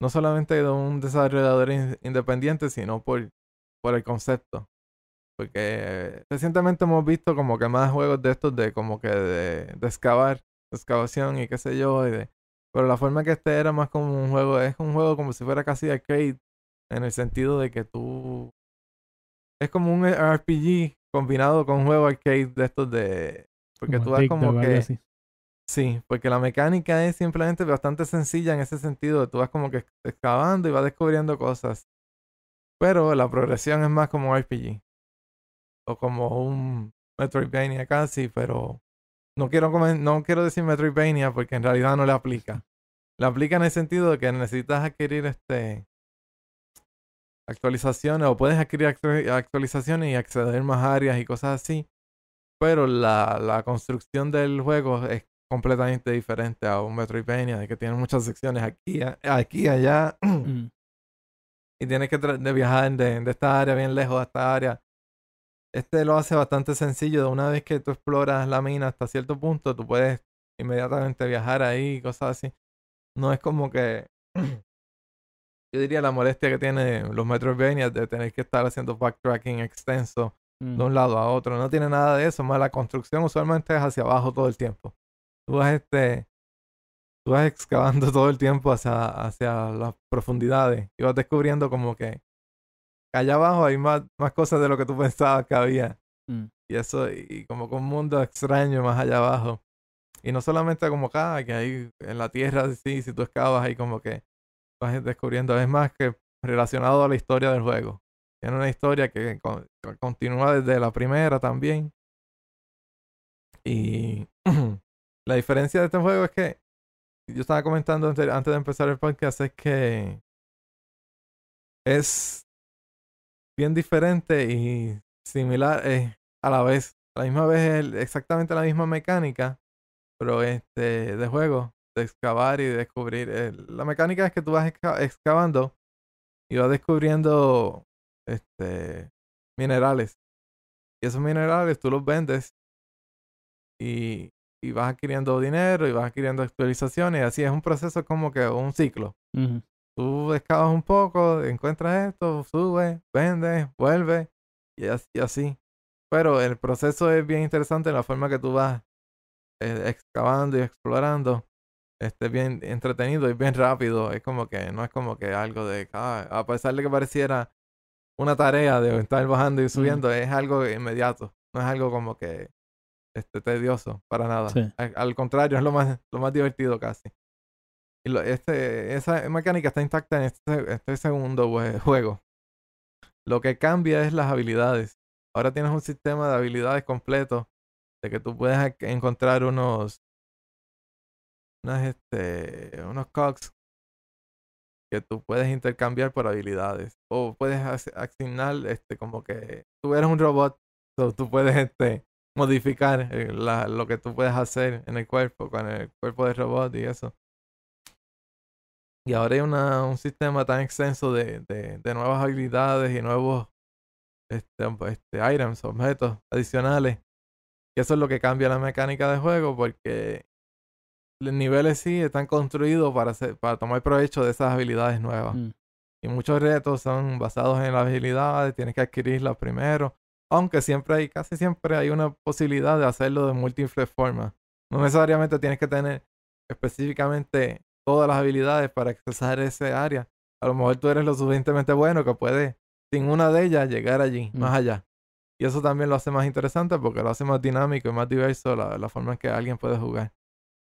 No solamente de un desarrollador in- independiente, sino por, por el concepto. Porque eh, recientemente hemos visto como que más juegos de estos de como que de, de excavar, de excavación y qué sé yo. y de- pero la forma que este era más como un juego, es un juego como si fuera casi arcade, en el sentido de que tú... Es como un RPG combinado con un juego arcade de estos de... Porque tú vas como que... así. Sí, porque la mecánica es simplemente bastante sencilla en ese sentido. Tú vas como que excavando y vas descubriendo cosas. Pero la progresión es más como RPG. O como un Metroidvania casi, pero no quiero, no quiero decir Metroidvania porque en realidad no le aplica. Le aplica en el sentido de que necesitas adquirir este actualizaciones o puedes adquirir actu- actualizaciones y acceder más áreas y cosas así. Pero la, la construcción del juego es completamente diferente a un Metroidvania, de que tiene muchas secciones aquí, aquí, allá, Mm. y tienes que de viajar de, de esta área bien lejos a esta área. Este lo hace bastante sencillo. De una vez que tú exploras la mina hasta cierto punto, tú puedes inmediatamente viajar ahí y cosas así. No es como que. Yo diría la molestia que tiene los Metroidvania de tener que estar haciendo backtracking extenso Mm. de un lado a otro. No tiene nada de eso. Más la construcción usualmente es hacia abajo todo el tiempo. Tú vas este. Tú vas excavando todo el tiempo hacia, hacia las profundidades. Y vas descubriendo como que allá abajo hay más, más cosas de lo que tú pensabas que había. Mm. Y eso, y como con un mundo extraño más allá abajo. Y no solamente como acá, que hay en la tierra, sí, si tú excavas ahí como que vas descubriendo. Es más que relacionado a la historia del juego. Tiene una historia que, continúa desde la primera también. Y la diferencia de este juego es que yo estaba comentando antes, de empezar el podcast es que es bien diferente y similar a la vez. A la misma vez es exactamente la misma mecánica, pero este de juego, de excavar y descubrir. La mecánica es que tú vas excavando y vas descubriendo este minerales. Y esos minerales tú los vendes y, y vas adquiriendo dinero y vas adquiriendo actualizaciones. Y así es un proceso como que un ciclo. Tú excavas un poco, encuentras esto, subes, vendes, vuelves y así, Pero el proceso es bien interesante en la forma que tú vas eh, excavando y explorando. Este bien entretenido y bien rápido. Es como que no es como que algo de ah, a pesar de que pareciera una tarea de estar bajando y subiendo, es algo inmediato. No es algo como que este tedioso para nada. Al, contrario, es lo más, lo más divertido casi. Y este, esa mecánica está intacta en este, este segundo juego. Lo que cambia es las habilidades. Ahora tienes un sistema de habilidades completo. De que tú puedes encontrar unos. Unas, este. Unos cogs. Que tú puedes intercambiar por habilidades. O puedes asignar, este, como que. Tú eres un robot. So tú puedes, este. Modificar eh, lo que tú puedes hacer en el cuerpo. Con el cuerpo del robot y eso. Y ahora hay una, un sistema tan extenso de, de, de nuevas habilidades y nuevos este, este, items, objetos adicionales. Y eso es lo que cambia la mecánica de juego porque los niveles sí están construidos para, hacer, para tomar provecho de esas habilidades nuevas. Mm. Y muchos retos son basados en las habilidades, tienes que adquirirlas primero. Aunque siempre hay, casi siempre hay una posibilidad de hacerlo de múltiples formas. No necesariamente tienes que tener específicamente todas las habilidades para accesar ese área. A lo mejor tú eres lo suficientemente bueno que puedes, sin una de ellas, llegar allí, más mm. allá. Y eso también lo hace más interesante porque lo hace más dinámico y más diverso la, la forma en que alguien puede jugar.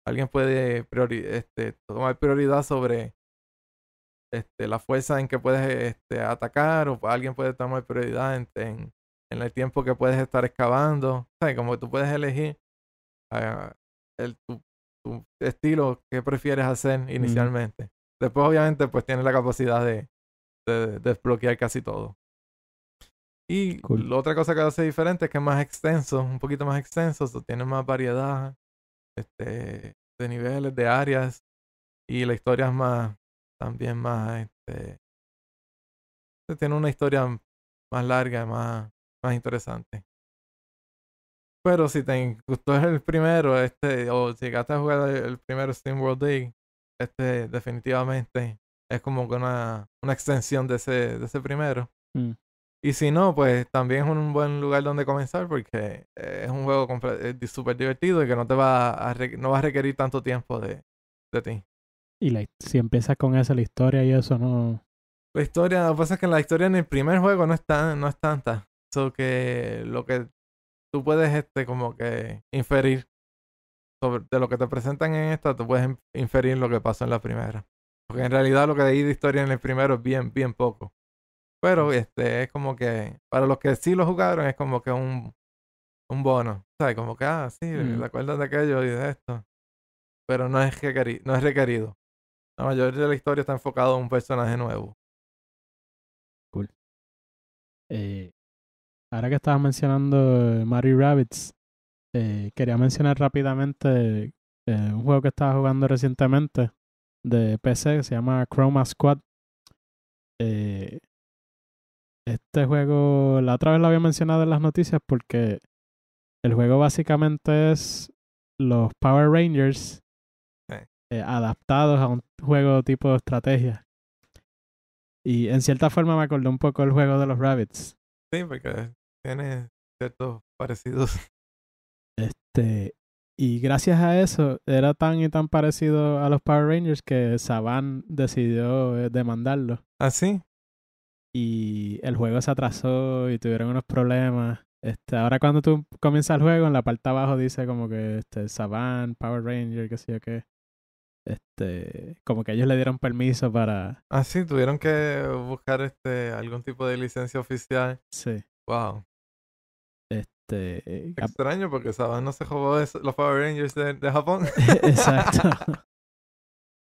Alguien puede este, tomar prioridad sobre este, la fuerza en que puedes este, atacar o alguien puede tomar prioridad en, en, el tiempo que puedes estar excavando. O como tú puedes elegir uh, el, tu estilo que prefieres hacer inicialmente. Después, obviamente, pues tienes la capacidad de, de, desbloquear casi todo. Y la otra cosa que hace diferente es que es más extenso, un poquito más extenso, tiene más variedad este, de niveles, de áreas, y la historia es más, también más, este, tiene una historia más larga, más, más interesante. Pero si te gustó el primero, este, o si llegaste a jugar el primero Steam World Day, este definitivamente es como que una, una extensión de ese, de ese primero. Mm. Y si no, pues también es un buen lugar donde comenzar porque es un juego súper divertido y que no te va a, no va a requerir tanto tiempo de, de ti. Y la, si empiezas con esa, la historia y eso no... La historia, lo que pasa es que la historia en el primer juego no es, no es tanta. So que lo que tú puedes este como que inferir sobre de lo que te presentan en esta, tú puedes inferir lo que pasó en la primera. Porque en realidad lo que hay de historia en el primero es bien, bien poco. Pero este es como que, para los que sí lo jugaron, es como que un, un bono. ¿Sabes? Como que, ah, sí, mm. de aquello y de esto. Pero no es, requerido, no es requerido. La mayoría de la historia está enfocada en un personaje nuevo. Cool. Eh, Ahora que estabas mencionando eh, Mario Rabbits, eh, quería mencionar rápidamente eh, un juego que estaba jugando recientemente de PC que se llama Chroma Squad. este juego, la otra vez lo había mencionado en las noticias porque el juego básicamente es los Power Rangers adaptados a un juego tipo de estrategia. Y en cierta forma me acordé un poco el juego de los Rabbits. Sí, porque tiene ciertos parecidos. Este, y gracias a eso, era tan y tan parecido a los Power Rangers que Saban decidió eh, demandarlo. ¿Ah, sí? Y el juego se atrasó y tuvieron unos problemas. Este, ahora cuando tú comienzas el juego, en la parte abajo dice como que este, Saban, Power Ranger, qué sé yo qué. Este, como que ellos le dieron permiso para. Ah, sí, tuvieron que buscar este algún tipo de licencia oficial. Sí. Wow. Este. Extraño porque Saban no se robó los Power Rangers de, de Japón. Exacto.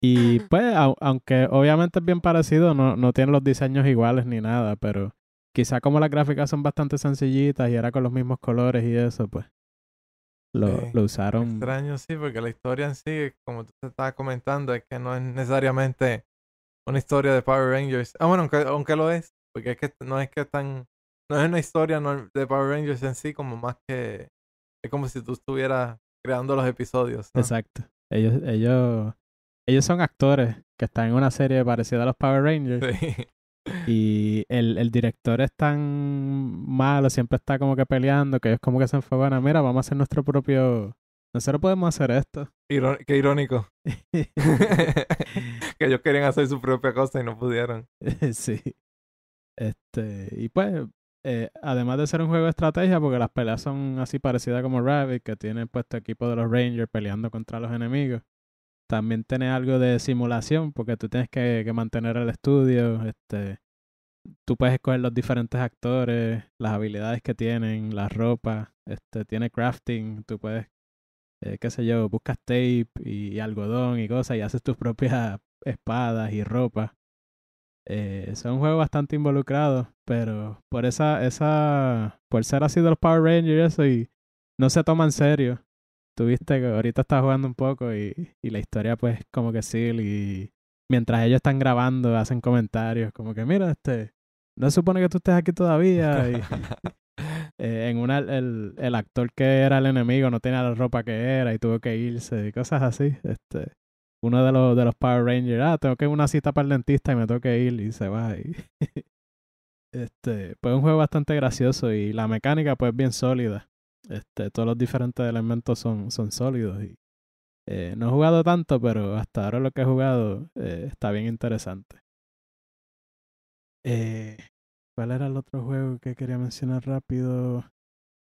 Y pues, aunque obviamente es bien parecido, no, no tiene los diseños iguales ni nada, pero quizá como las gráficas son bastante sencillitas y era con los mismos colores y eso, pues lo, lo usaron. Extraño, sí, porque la historia en sí, como tú te estabas comentando, es que no es necesariamente una historia de Power Rangers. Ah, bueno, aunque, aunque lo es, porque es que no es que tan. No es una historia de Power Rangers en sí, como más que. Es como si tú estuvieras creando los episodios. Exacto. Ellos, ellos, ellos son actores que están en una serie parecida a los Power Rangers. Sí. Y el, el, director es tan malo, siempre está como que peleando, que ellos como que se enfocan mira, vamos a hacer nuestro propio... Nosotros podemos hacer esto. qué irónico. que ellos querían hacer su propia cosa y no pudieron. sí. Este, y pues, eh, además de ser un juego de estrategia, porque las peleas son así parecidas como Rabbit, que tiene puesto equipo de los Rangers peleando contra los enemigos. También tiene algo de simulación, porque tú tienes que, mantener el estudio. Este, tú puedes escoger los diferentes actores, las habilidades que tienen, la ropa. Este, tiene crafting. Tú puedes, eh, qué sé yo, buscas tape y, algodón y cosas y haces tus propias espadas y ropa. Eh, es un juego bastante involucrado, pero por esa, esa, por ser así de los Power Rangers y eso, y no se toma en serio tuviste que ahorita estás jugando un poco y, y la historia pues como que sí y mientras ellos están grabando hacen comentarios como que mira este no se supone que tú estés aquí todavía y, eh, en una el, el actor que era el enemigo no tenía la ropa que era y tuvo que irse y cosas así este uno de los de los Power Rangers ah tengo que ir a una cita para el dentista y me tengo que ir y se va y este pues es un juego bastante gracioso y la mecánica pues bien sólida este, todos los diferentes elementos son, son sólidos. Y, eh, no he jugado tanto, pero hasta ahora lo que he jugado eh, está bien interesante. Eh, ¿Cuál era el otro juego que quería mencionar rápido?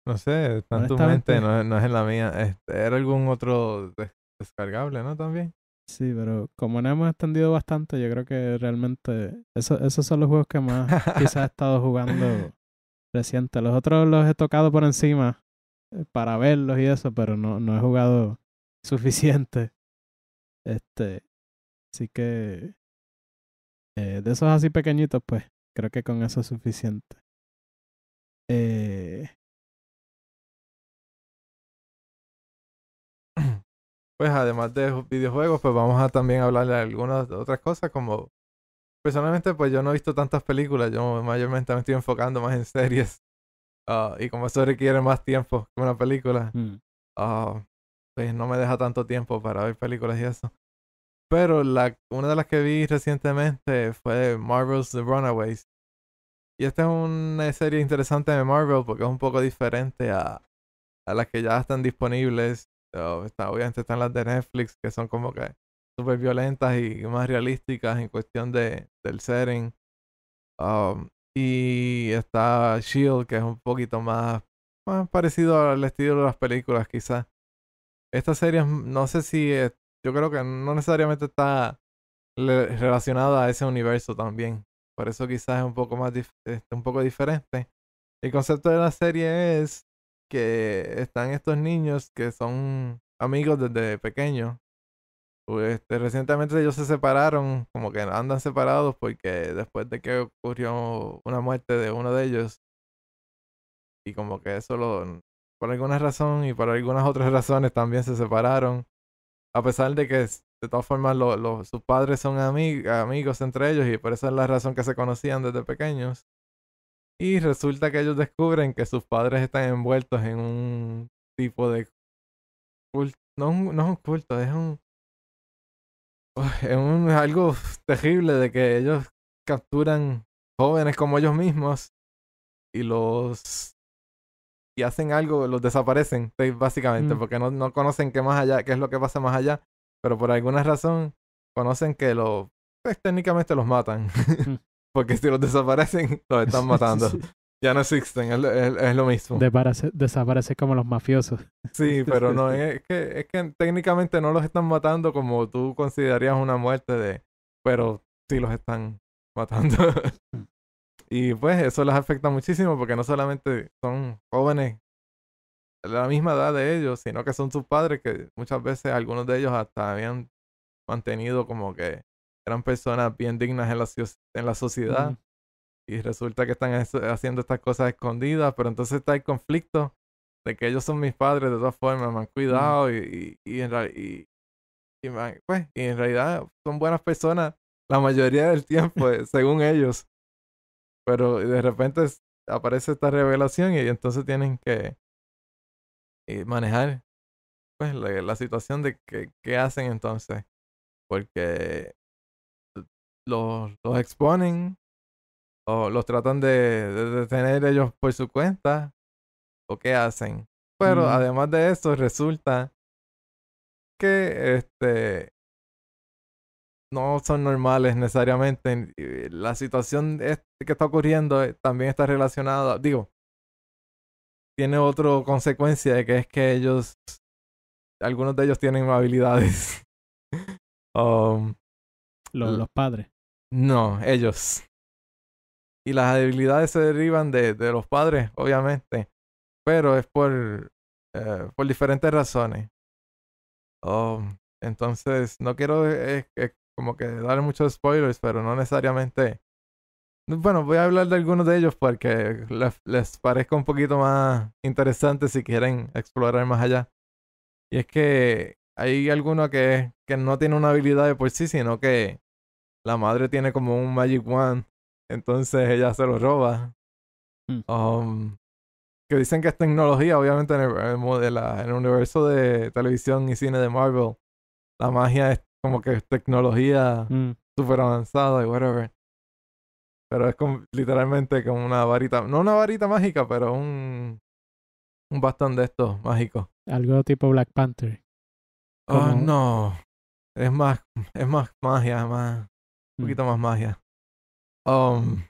No sé, está en tu mente, no, no, es en la mía. Este, era algún otro descargable, ¿no? También. Sí, pero como no hemos extendido bastante, yo creo que realmente eso, esos son los juegos que más quizás he estado jugando reciente. Los otros los he tocado por encima eh, para verlos y eso, pero no, no he jugado suficiente. Este, así que eh, de esos así pequeñitos, pues creo que con eso es suficiente. Eh... Pues además de videojuegos, pues vamos a también hablar de algunas otras cosas como personalmente pues yo no he visto tantas películas, yo mayormente me estoy enfocando más en series Ah, y como eso requiere más tiempo que una película, mm. ah, pues no me deja tanto tiempo para ver películas y eso. Pero la, una de las que vi recientemente fue Marvel's The Runaways. Y esta es una serie interesante de Marvel porque es un poco diferente a, a las que ya están disponibles. Obviamente están las de Netflix que son como que súper violentas y más realísticas en cuestión de, del setting. Um, y está Shield, que es un poquito más, más parecido al estilo de las películas, quizás. Esta serie, no sé si, yo creo que no necesariamente está relacionada a ese universo también. Por eso quizás es un poco más, este, un poco diferente. El concepto de la serie es que están estos niños que son amigos desde pequeños pues, este, recientemente ellos se separaron, como que andan separados porque después de que ocurrió una muerte de uno de ellos, y como que eso lo, por alguna razón y por algunas otras razones también se separaron, a pesar de que de todas formas sus padres son amigos entre ellos y por eso es la razón que se conocían desde pequeños. Y resulta que ellos descubren que sus padres están envueltos en un tipo de culto. No, no es un culto, es un es un, algo terrible de que ellos capturan jóvenes como ellos mismos y los y hacen algo, los desaparecen, básicamente, mm. porque no, no conocen qué más allá, qué es lo que pasa más allá, pero por alguna razón conocen que lo pues técnicamente los matan. Porque si los desaparecen, los están matando. ya no existen, es, es- es lo mismo. Desaparece, desaparece como los mafiosos. Sí, pero no, es que, es que técnicamente no los están matando como tú considerarías una muerte de, pero sí los están matando. y pues eso les afecta muchísimo porque no solamente son jóvenes de la misma edad de ellos, sino que son sus padres que muchas veces algunos de ellos hasta habían mantenido como que eran personas bien dignas en la, en la sociedad Mm. y resulta que están es- haciendo estas cosas escondidas, pero entonces está el conflicto de que ellos son mis padres de todas formas, me han cuidado y, y, y en, y, y pues, y en realidad son buenas personas la mayoría del tiempo, eh, según ellos. Pero de repente aparece esta revelación y entonces tienen que eh, manejar pues la, la situación de que, qué hacen entonces. Porque los, los exponen o los tratan de, de detener ellos por su cuenta o qué hacen. Pero Mm. además de eso resulta que este no son normales necesariamente. La situación que está ocurriendo eh, también está relacionada, digo, tiene otra consecuencia de que es que ellos, algunos de ellos tienen habilidades. Um, Los, L- los padres. no, ellos. Y las habilidades se derivan de, de los padres, obviamente. Pero es por, eh, por diferentes razones. Um, entonces, no quiero eh, eh, como que dar muchos spoilers, pero no necesariamente. Bueno, voy a hablar de algunos de ellos porque les, les parezca un poquito más interesante si quieren explorar más allá. Y es que hay alguno que, que no tiene una habilidad de por sí, sino que la madre tiene como un Magic Wand. Entonces ella se lo roba. Mm. Um, que dicen que es tecnología, obviamente en el, en la- en el universo de televisión y cine de Marvel. La magia es como que es tecnología Mm. súper avanzada y whatever. Pero es como, literalmente como una varita, no una varita mágica, pero un, un bastón de estos mágicos. Algo tipo Black Panther. Ah, Como- no. Es más, es más magia, más, un Mm. poquito más magia. Um,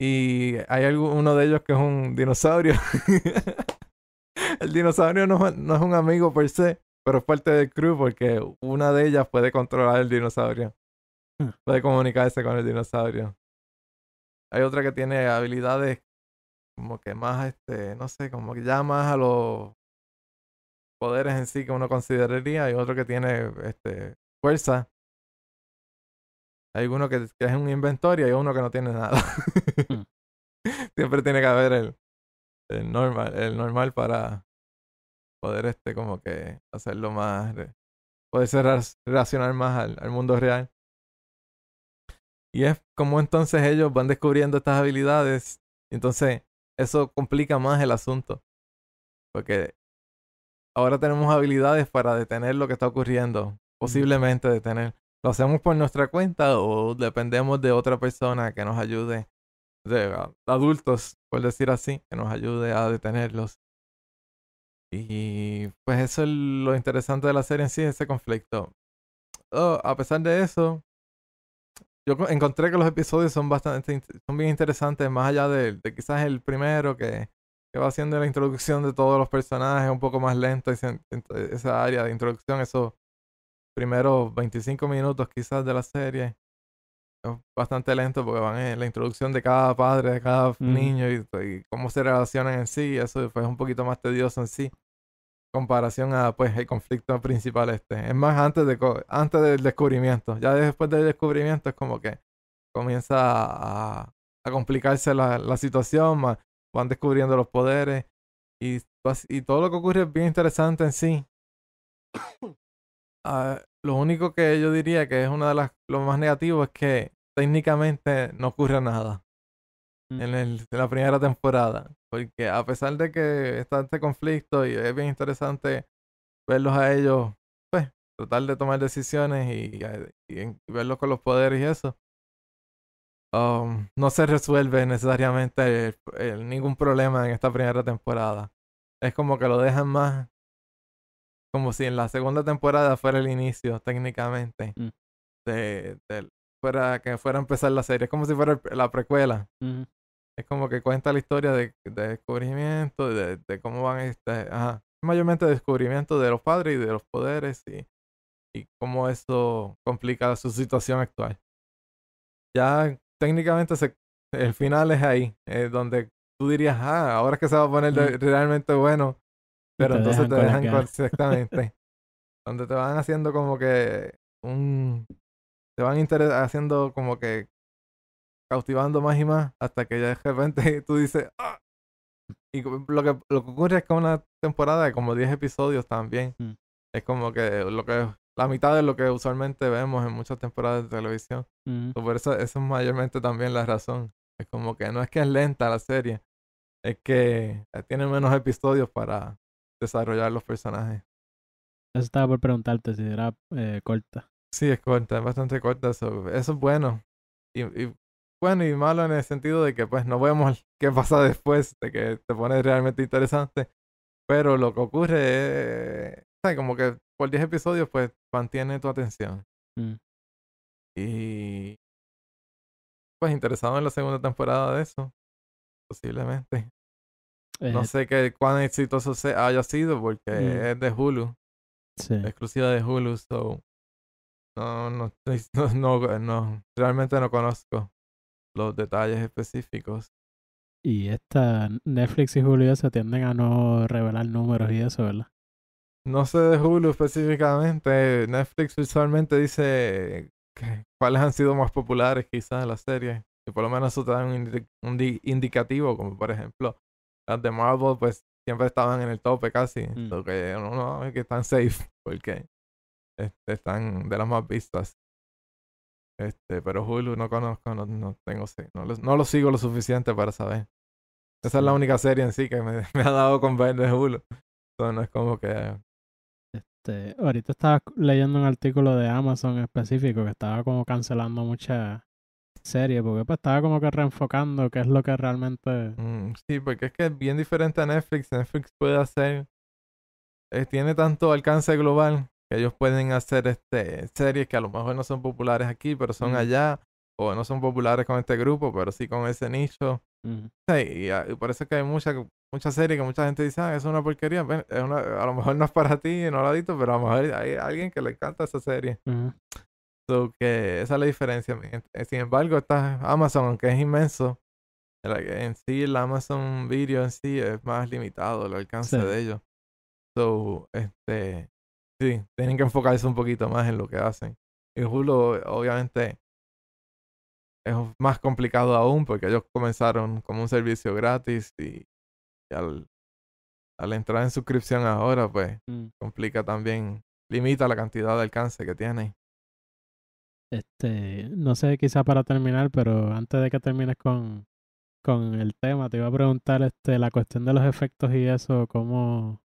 y hay algo, uno de ellos que es un dinosaurio. El dinosaurio no, es- no es un amigo per se, pero es parte del crew porque una de ellas puede controlar el dinosaurio. Hmm. Puede comunicarse con el dinosaurio. Hay otra que tiene habilidades como que más, este, no sé, como que ya más a los poderes en sí que uno consideraría. Hay otro que tiene, este, fuerza. Hay uno que, que es un inventor y hay uno que no tiene nada. Hmm. Siempre tiene que haber el, el normal, el normal para poder este como que hacerlo más poderse ra- relacionar más al, al mundo real. Y es como entonces ellos van descubriendo estas habilidades. Y entonces eso complica más el asunto. Porque ahora tenemos habilidades para detener lo que está ocurriendo. Posiblemente detener. Lo hacemos por nuestra cuenta o dependemos de otra persona que nos ayude. De adultos, por decir así, que nos ayude a detenerlos. Y pues eso es lo interesante de la serie en sí, ese conflicto. Oh, a pesar de eso, yo co- encontré que los episodios son bastante, son bien interesantes, más allá de, de quizás el primero que, que va haciendo la introducción de todos los personajes un poco más ent- esa área de introducción, esos primeros 25 minutos quizás de la serie. Es bastante lento porque van en la introducción de cada padre, de cada Mm. niño y, y cómo se relacionan en sí. Eso pues, es un poquito más tedioso en sí comparación a pues el conflicto principal este. Es más antes de antes del descubrimiento. Ya después del descubrimiento es como que comienza a, a complicarse la, la situación, ma- van descubriendo los poderes y, todo lo que ocurre es bien interesante en sí. Ah, lo único que yo diría que es una de las lo más negativo es que técnicamente no ocurre nada Mm. en, el- en la primera temporada. Porque a pesar de que está este conflicto y es bien interesante verlos a ellos, pues, tratar de tomar decisiones y, y- y verlos con los poderes y eso, um, no se resuelve necesariamente el- el- ningún problema en esta primera temporada. Es como que lo dejan más como si en la segunda temporada fuera el inicio, técnicamente, Mm. de, fuera, que fuera a empezar la serie. Es como si fuera el- la precuela. Es como que cuenta la historia de, de descubrimiento, de, de cómo van este, ajá, mayormente descubrimiento de los padres y de los poderes y, y cómo eso complica su situación actual. Ya técnicamente se, el final es ahí, es donde tú dirías, ah, ahora es que se va a poner de- realmente bueno, pero te entonces dejan te dejan con- exactamente, donde te van haciendo como que un, te van haciendo como que cautivando más y más hasta que ya de repente tú dices, ah, y lo que, lo que ocurre es que una temporada de como 10 episodios también. Mm. Es como que lo que la mitad de lo que usualmente vemos en muchas temporadas de televisión. So, Por eso, eso es mayormente también la razón. Es como que no es que es lenta la serie, es que eh, tiene menos episodios para desarrollar los personajes. Eso estaba por preguntarte si era eh, corta. Sí, es corta, es bastante corta. so, eso es bueno. Y, y bueno y malo en el sentido de que pues no vemos qué pasa después, de que te pone realmente interesante. Pero lo que ocurre es, ¿sabes? como que por 10 episodios pues mantiene tu atención. Mm. Y pues interesado en la segunda temporada de eso, posiblemente. No Eh, sé qué cuán exitoso se haya sido porque Mm. es de Hulu, sí. exclusiva de Hulu, so no, no, no, no, no, realmente no conozco los detalles específicos. Y esta Netflix y Hulu se tienden a no revelar números y eso, ¿verdad? No sé de Hulu específicamente, Netflix usualmente dice que- cuáles han sido más populares quizás en las series. Y por lo menos eso te da un, indi- un di- indicativo, como por ejemplo las de Marvel, pues siempre estaban en el tope casi. Mm. Lo que no, no, es que están safe, porque este, están de las más vistas. Este, pero Hulu no conozco, no, no tengo, no, lo- no lo sigo lo suficiente para saber. Esa es la única serie en sí que me, me ha dado con ver de Hulu. Entonces no es como que Este, ahorita estaba leyendo un artículo de Amazon específico que estaba como cancelando muchas series porque pues estaba como que reenfocando qué es lo que realmente... Mm, sí, porque es que es bien diferente a Netflix. Netflix puede hacer, eh, tiene tanto alcance global que ellos pueden hacer este series que a lo mejor no son populares aquí, pero son allá, o no son populares con este grupo, pero sí con ese nicho. Sí, y, ah, y por eso es que hay mucha, mucha serie que mucha gente dice, ah, es una porquería. Ven, es una- a lo mejor no es para ti, no lo ha visto, pero a lo mejor hay alguien que le encanta esa serie. Ujú. So que esa es la diferencia. Eh, Sin embargo, está Amazon, aunque es inmenso, en sí el Amazon Video en sí es más limitado el alcance Sí. de ellos. So, este, sí, tienen que enfocarse un poquito más en lo que hacen. Y Hulu, obviamente, es más complicado aún porque ellos comenzaron como un servicio gratis y, y al, al entrar en suscripción ahora, pues Mm. complica también, limita la cantidad de alcance que tienen. Este, no sé, quizá para terminar, pero antes de que termines con, con el tema, te iba a preguntar este, la cuestión de los efectos y eso, cómo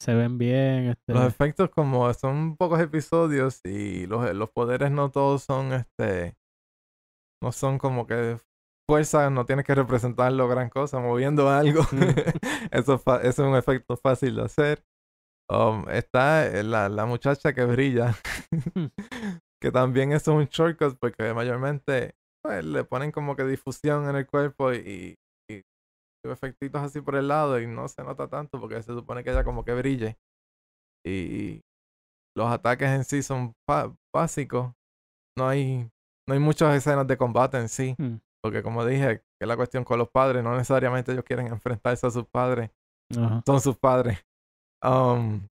se ven bien, este, Los efectos como son pocos episodios y los, los poderes no todos son este no son como que fuerza, no tienes que representarlo gran cosa, moviendo algo. Mm. eso, es fa- eso es un efecto fácil de hacer. Um, está eh, la, la muchacha que brilla, que también es un shortcut porque mayormente pues, le ponen como que difusión en el cuerpo y, y efectitos así por el lado y no se nota tanto porque se supone que ella como que brille. Y los ataques en sí son básicos. No hay, no hay muchas escenas de combate en sí. Mm. Porque como dije, que es la cuestión con los padres, no necesariamente ellos quieren enfrentarse a sus padres. Ajá. Son sus padres. Um,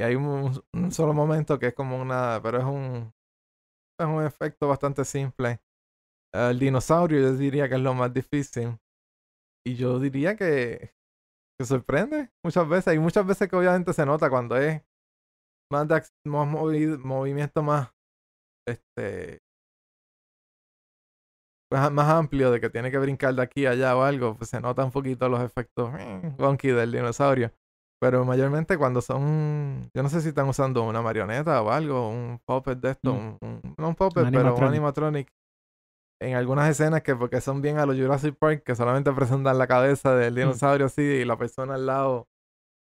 y hay un, un solo momento que es como una, pero es un, es un efecto bastante simple. El dinosaurio yo diría que es lo más difícil. Y yo diría que, que sorprende muchas veces. Hay muchas veces que obviamente se nota cuando es más, de más movi- movimiento más este más amplio de que tiene que brincar de aquí a allá o algo, pues se nota un poquito los efectos eh, wonky del dinosaurio. Pero mayormente cuando son, yo no sé si están usando una marioneta o algo, un puppet de esto, Mm. un, un- no un puppet, Un pero un animatronic. En algunas escenas que porque son bien a los Jurassic Park, que solamente presentan la cabeza del Mm. dinosaurio así y la persona al lado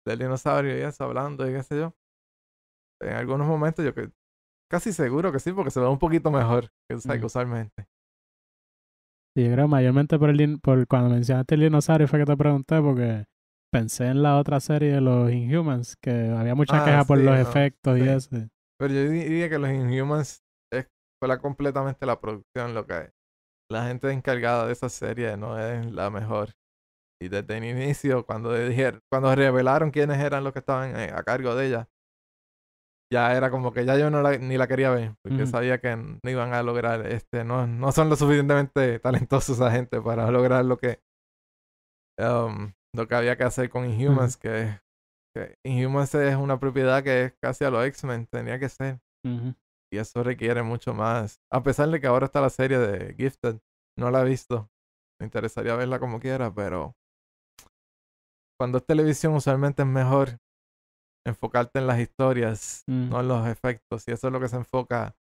del dinosaurio y eso, hablando y qué sé yo. En algunos momentos yo que casi seguro que sí, porque se ve un poquito mejor que Mm. usualmente. Sí, yo creo mayormente por, el, por cuando mencionaste el dinosaurio fue que te pregunté porque pensé en la otra serie de los Inhumans, que había mucha Ah, queja por los no, efectos y eso. Pero yo diría que los Inhumans es, fue la- completamente la producción lo que la gente encargada de esa serie no es la mejor. Y desde el inicio, cuando dijeron, cuando revelaron quiénes eran los que estaban eh, a cargo de ella, ya era como que ya yo no la- ni la quería ver, porque sabía que no iban a lograr, este, no, no son lo suficientemente talentosos esa gente para lograr lo que um, lo que había que hacer con Inhumans, que, que Inhumans es una propiedad que es casi a los X-Men, tenía que ser. Y eso requiere mucho más. A pesar de que ahora está la serie de Gifted, no la he visto. Me interesaría verla como quiera, pero cuando es televisión usualmente es mejor enfocarte en las historias, Mm. no en los efectos. Y eso es lo que se enfoca.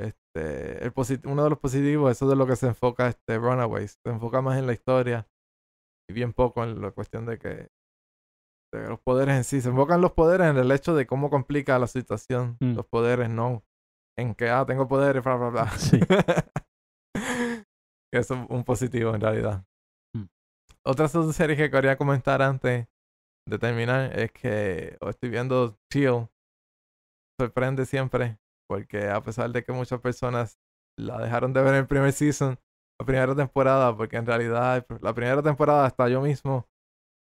Este, el uno de los positivos, eso es de lo que se enfoca este Runaways. Se enfoca más en la historia y bien poco en la cuestión de que de los poderes en sí. Se enfocan los poderes en el hecho de cómo complica la situación. Mm. Los poderes no en que, ah, tengo poderes, bla, bla, bla. Sí. que es un positivo en realidad. Mm. Otra serie que quería comentar antes de terminar es que estoy viendo Chill. Sorprende siempre, porque a pesar de que muchas personas la dejaron de ver en el primer season, la primera temporada, porque en realidad la primera temporada hasta yo mismo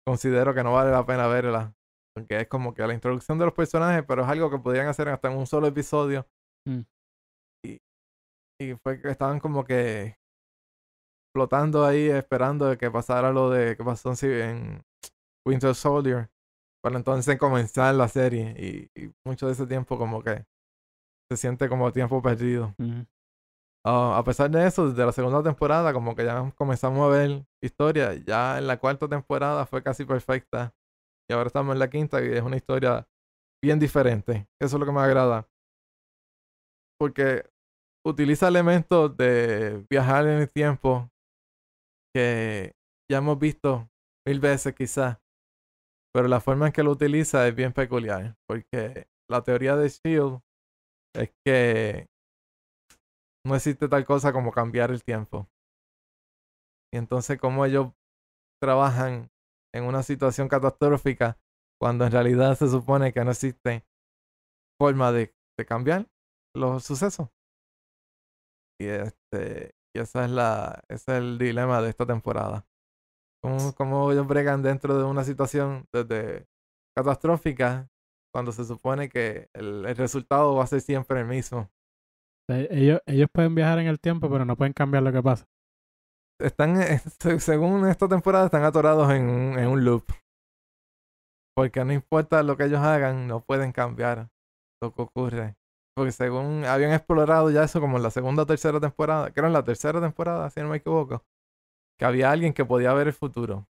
considero que no vale la pena verla. Porque es como que la introducción de los personajes, pero es algo que podían hacer hasta en un solo episodio. Mm. Y, y fue que estaban como que flotando ahí, esperando de que pasara lo de que pasó en Winter Soldier. Para entonces comenzar la serie. Y, y mucho de ese tiempo como que se siente como tiempo perdido. Ah, a pesar de eso, desde la segunda temporada, como que ya comenzamos a ver historia. Ya en la cuarta temporada fue casi perfecta. Y ahora estamos en la quinta y es una historia bien diferente. Eso es lo que me agrada. Porque utiliza elementos de viajar en el tiempo que ya hemos visto mil veces quizás. Pero la forma en que lo utiliza es bien peculiar. Porque la teoría de Shield es que no existe tal cosa como cambiar el tiempo. Y entonces cómo ellos trabajan en una situación catastrófica cuando en realidad se supone que no existe forma de, cambiar los sucesos. Y este y es la ese es el dilema de esta temporada. Cómo, cómo ellos bregan dentro de una situación desde catastrófica cuando se supone que el, el resultado va a ser siempre el mismo. E- Ellos, ellos pueden viajar en el tiempo, pero no pueden cambiar lo que pasa. están, eh, se- según esta temporada, están atorados en un, en un loop. Porque no importa lo que ellos hagan, no pueden cambiar lo que ocurre. Porque según habían explorado ya eso como en la segunda o tercera temporada, creo en la tercera temporada, si no me equivoco, que había alguien que podía ver el futuro.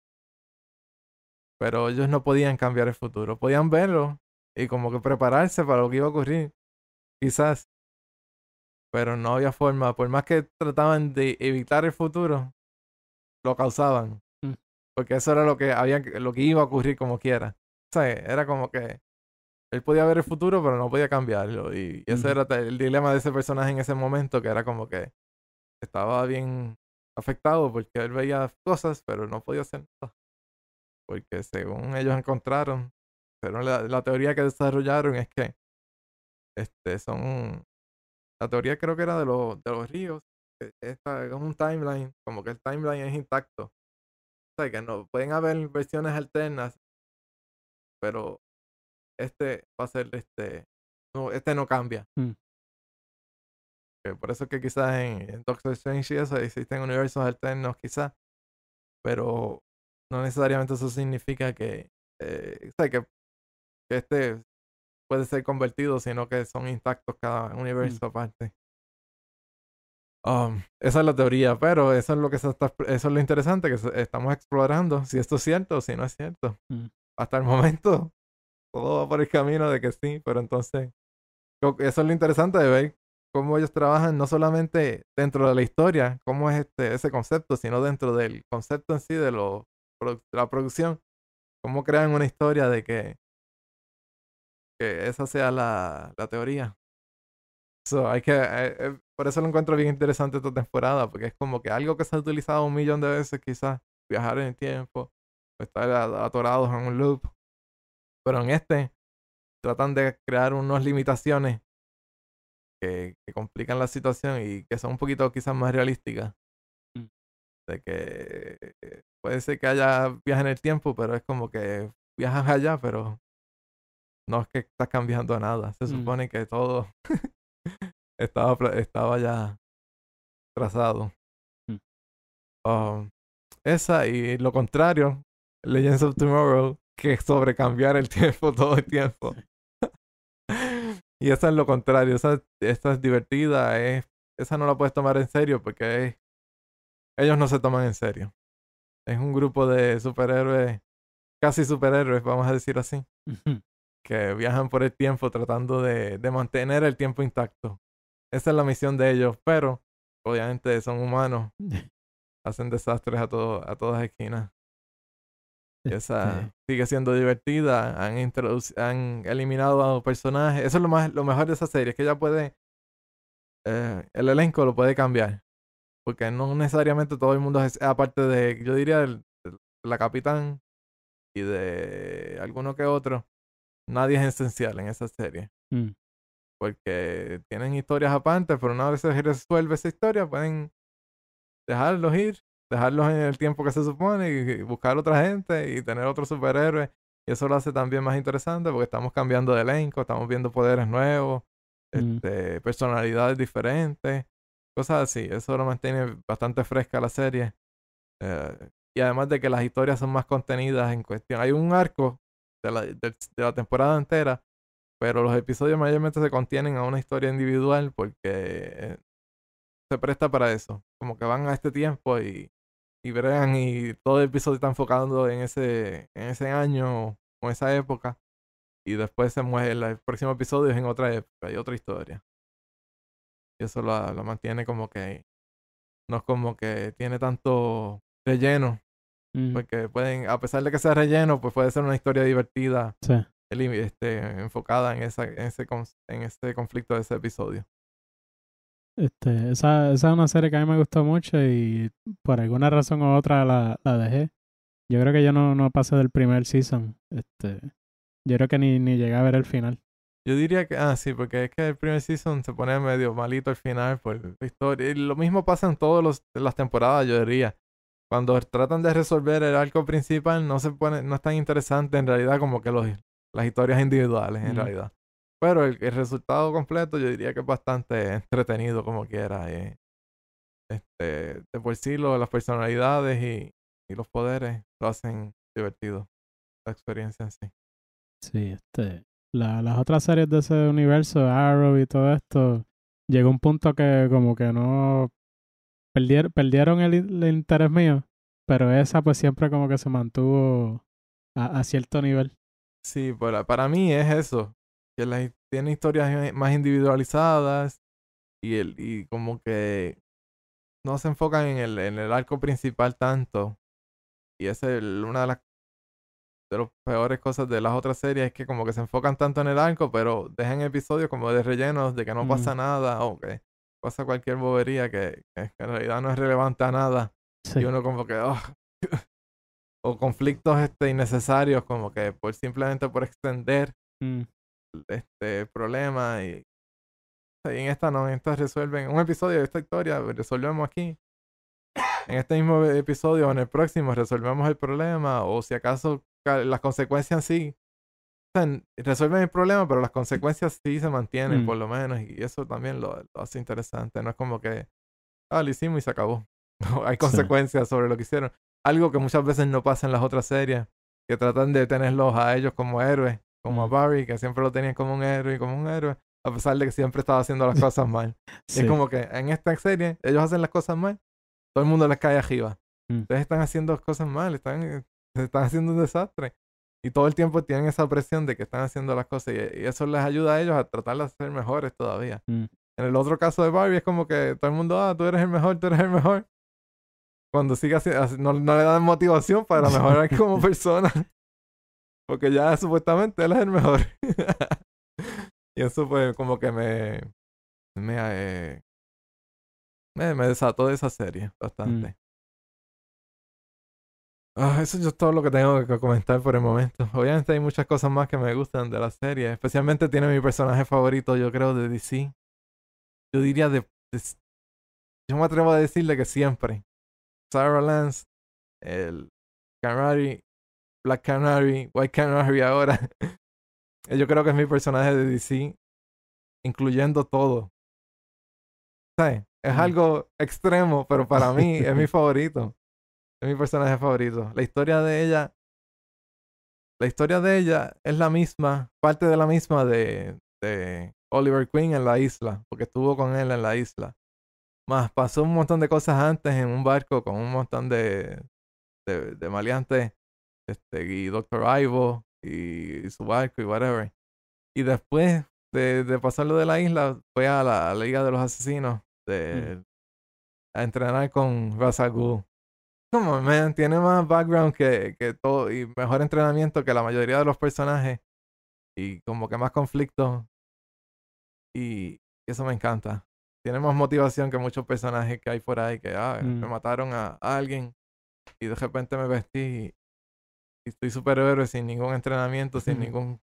Pero ellos no podían cambiar el futuro. Podían verlo y como que prepararse para lo que iba a ocurrir. Quizás. Pero no había forma. Por más que trataban de evitar el futuro, lo causaban. Mm. Porque eso era lo que había, lo que iba a ocurrir como quiera. O sea, era como que él podía ver el futuro, pero no podía cambiarlo. Y ese era el dilema de ese personaje en ese momento, que era como que estaba bien afectado porque él veía cosas, pero no podía hacer nada. Porque según ellos encontraron, pero la, teoría que desarrollaron es que este son la teoría creo que era de los de los ríos que esta es un timeline como que el timeline es intacto o sea que no pueden haber versiones alternas pero este va a ser este no este no cambia Mm. Por eso es que quizás en, en Doctor Strange y eso existen universos alternos quizás pero no necesariamente eso significa que eh, o sea, que, que este puede ser convertido sino que son intactos cada universo aparte Um, esa es la teoría, pero eso es lo que se está, eso es lo interesante que estamos explorando, si esto es cierto o si no es cierto. Mm. Hasta el momento, todo va por el camino de que sí, pero entonces, eso es lo interesante de ver cómo ellos trabajan no solamente dentro de la historia, cómo es este, ese concepto, sino dentro del concepto en sí de la producción, cómo crean una historia de que, que esa sea la, la teoría. So, hay que, eh, eh, por eso lo encuentro bien interesante esta temporada, porque es como que algo que se ha utilizado un millón de veces quizás, viajar en el tiempo, estar atorados en un loop. Pero en este tratan de crear unas limitaciones que, que complican la situación y que son un poquito quizás más realísticas. Mm. De que eh, puede ser que haya viaje en el tiempo, pero es como que viajas allá, pero no es que estás cambiando nada. Se Mm. supone que todo estaba, estaba ya trazado. Mm. Um, esa y lo contrario, Legends of Tomorrow, que es sobre cambiar el tiempo todo el tiempo. Y esa es lo contrario, esa, esta es divertida, es, esa no la puedes tomar en serio porque es, ellos no se toman en serio. Es un grupo de superhéroes, casi superhéroes, vamos a decir así, que viajan por el tiempo tratando de, de mantener el tiempo intacto. Esa es la misión de ellos, pero obviamente son humanos, hacen desastres a, todo, a todas esquinas. Esa sigue siendo divertida. Han, han eliminado a personajes. Eso es lo, más, lo mejor de esa serie, es que ella puede. eh, el elenco lo puede cambiar. Porque no necesariamente todo el mundo es. Aparte de, yo diría, el- la capitán y de alguno que otro. Nadie es esencial en esa serie. Mm. Porque tienen historias aparte, pero una vez se resuelve esa historia, pueden dejarlos ir, dejarlos en el tiempo que se supone y, buscar otra gente y tener otro superhéroe. Y eso lo hace también más interesante porque estamos cambiando de elenco, estamos viendo poderes nuevos, Mm. este, personalidades diferentes, cosas así. Eso lo mantiene bastante fresca la serie. Eh, y además de que las historias son más contenidas en cuestión. Hay un arco de la, de la temporada entera, pero los episodios mayormente se contienen a una historia individual porque eh, se presta para eso. Como que van a este tiempo y, y bregan y todo el episodio está enfocado en ese, en ese año o esa época. Y después se mueve el, el próximo episodio es en otra época y otra historia. Y eso lo, lo mantiene como que no es como que tiene tanto relleno. Mm. Porque pueden, a pesar de que sea relleno, pues puede ser una historia divertida Sí. este, enfocada en, esa, en, ese, en ese conflicto de ese episodio. Este, esa, esa es una serie que a mí me gustó mucho y por alguna razón u otra la, la dejé. Yo creo que yo no, no pasé del primer season. Este, yo creo que ni, ni llegué a ver el final. Yo diría que, ah, sí, porque es que el primer season se pone medio malito al final por la historia. Y lo mismo pasa en todas las temporadas, yo diría. Cuando tratan de resolver el arco principal, no se pone, no es tan interesante en realidad como que los, las historias individuales, en Mm. realidad. Pero el, el resultado completo yo diría que es bastante entretenido como quiera. eh. Este, de por sí lo- las personalidades y, y los poderes lo hacen divertido. La experiencia en sí. Sí, este, la- las otras series de ese universo, Arrow y todo esto, llegó un punto que como que no perdieron, perdieron el, el interés mío, pero esa pues siempre como que se mantuvo a, a cierto nivel. Sí, para, para mí es eso. Que las, tiene historias más individualizadas y, el, y como que no se enfocan en el, en el arco principal tanto. Y esa es el- una de las de las peores cosas de las otras series es que como que se enfocan tanto en el arco, pero dejan episodios como de rellenos de que no pasa Mm. nada o que pasa cualquier bobería que, que en realidad no es relevante a nada. Sí. Y uno como que, "Ugh". o conflictos este, innecesarios, como que por simplemente por extender Mm, este problema y, y en esta no, en esta resuelven un episodio de esta historia, resolvemos aquí. En este mismo episodio o en el próximo resolvemos el problema o si acaso ca- las consecuencias sí. O sea, n- resuelven el problema, pero las consecuencias sí se mantienen Mm. por lo menos y eso también lo, lo hace interesante. No es como que, ah, lo hicimos y se acabó. No, hay Sí. consecuencias sobre lo que hicieron. Algo que muchas veces no pasa en las otras series, que tratan de tenerlos a ellos como héroes, como a. Barry, que siempre lo tenían como un héroe y como un héroe, a pesar de que siempre estaba haciendo las cosas mal. Y es como que en esta serie ellos hacen las cosas mal, todo el mundo les cae arriba. Mm. Ustedes están haciendo cosas mal, están, están haciendo un desastre. Y todo el tiempo tienen esa presión de que están haciendo las cosas y, y eso les ayuda a ellos a tratar de ser mejores todavía. Mm. En el otro caso de Barbie es como que todo el mundo, ah, tú eres el mejor, tú eres el mejor. Cuando sigue así, así- no, no le dan motivación para mejorar como persona. Porque ya supuestamente él es el mejor. y eso pues como que me, me, eh, me, me desató de esa serie Mm. bastante. Ah, eso es todo lo que tengo que comentar por el momento. Obviamente hay muchas cosas más que me gustan de la serie. Especialmente tiene mi personaje favorito, yo creo, de DC. Yo diría de... de- yo me atrevo a decirle que siempre. Sarah Lance, el Canary, Black Canary, White Canary ahora. yo creo que es mi personaje de DC, incluyendo todo. ¿Sabes? Es Mm. algo extremo, pero para mí es mi favorito. Es mi personaje favorito. La historia de ella. La historia de ella es la misma, parte de la misma de, de Oliver Queen en la isla, porque estuvo con él en la isla. Más pasó un montón de cosas antes en un barco con un montón de, de, de maleantes. Este, y Doctor Ivo y, su barco y whatever. Y después de, de pasarlo de la isla, fue a la, a la Liga de los Asesinos de, a entrenar con Ghul. Como, man, tiene más background que, que todo y mejor entrenamiento que la mayoría de los personajes. Y como que más conflicto. Y eso me encanta. Tiene más motivación que muchos personajes que hay por ahí que, ah, me Mm. mataron a, a alguien y de repente me vestí y, y estoy superhéroe sin ningún entrenamiento, sin ningún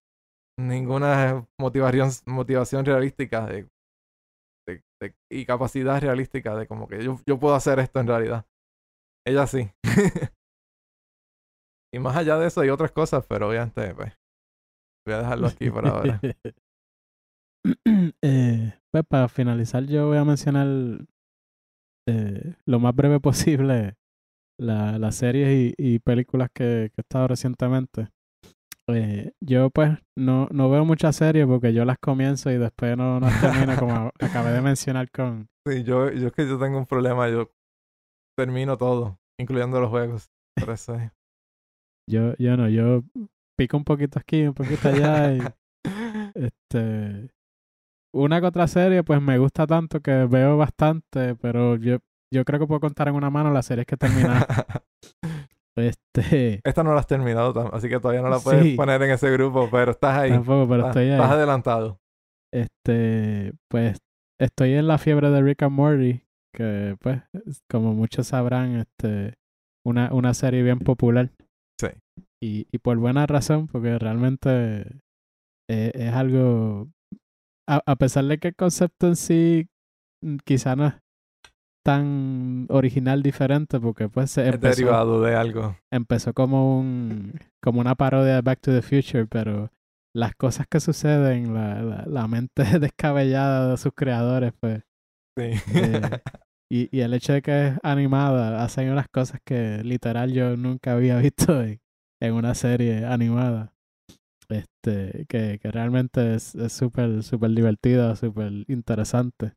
ninguna motivación, motivación realística de, de- de- y capacidad realística de como que yo, yo puedo hacer esto en realidad. Ella sí. y más allá de eso hay otras cosas, pero obviamente pues, voy a dejarlo aquí por ahora. Eh, pues para finalizar yo voy a mencionar eh, lo más breve posible la, las series y, y películas que, que he estado recientemente. Eh, yo pues no, no veo muchas series porque yo las comienzo y después no, no termino como acabé de mencionar con... Sí, yo, yo es que yo tengo un problema, yo termino todo, incluyendo los juegos. Por eso es. Yo, yo no, yo pico un poquito aquí, un poquito allá y este... Una que otra serie pues me gusta tanto que veo bastante, pero yo, yo creo que puedo contar en una mano las series que he terminado. Este, Esta no la has terminado, así que todavía no la puedes Sí. poner en ese grupo, pero estás ahí. tampoco, pero estás, estoy estás ahí. adelantado. Este, pues estoy en la fiebre de Rick and Morty, que pues, es- como muchos sabrán, este, una, una serie bien popular. Sí. Y, y por buena razón, porque realmente eh, es algo, a, a pesar de que el concepto en sí mm, quizá no es tan original diferente, porque pues Es empezó, derivado de algo. empezó como un como una parodia de Back to the Future, pero las cosas que suceden, la, la, la mente descabellada de sus creadores, pues, Sí. eh, y, y el hecho de que es animada, hacen unas cosas que literal yo nunca había visto en, en una serie animada. Este, que, que realmente es es súper, súper divertida, súper interesante.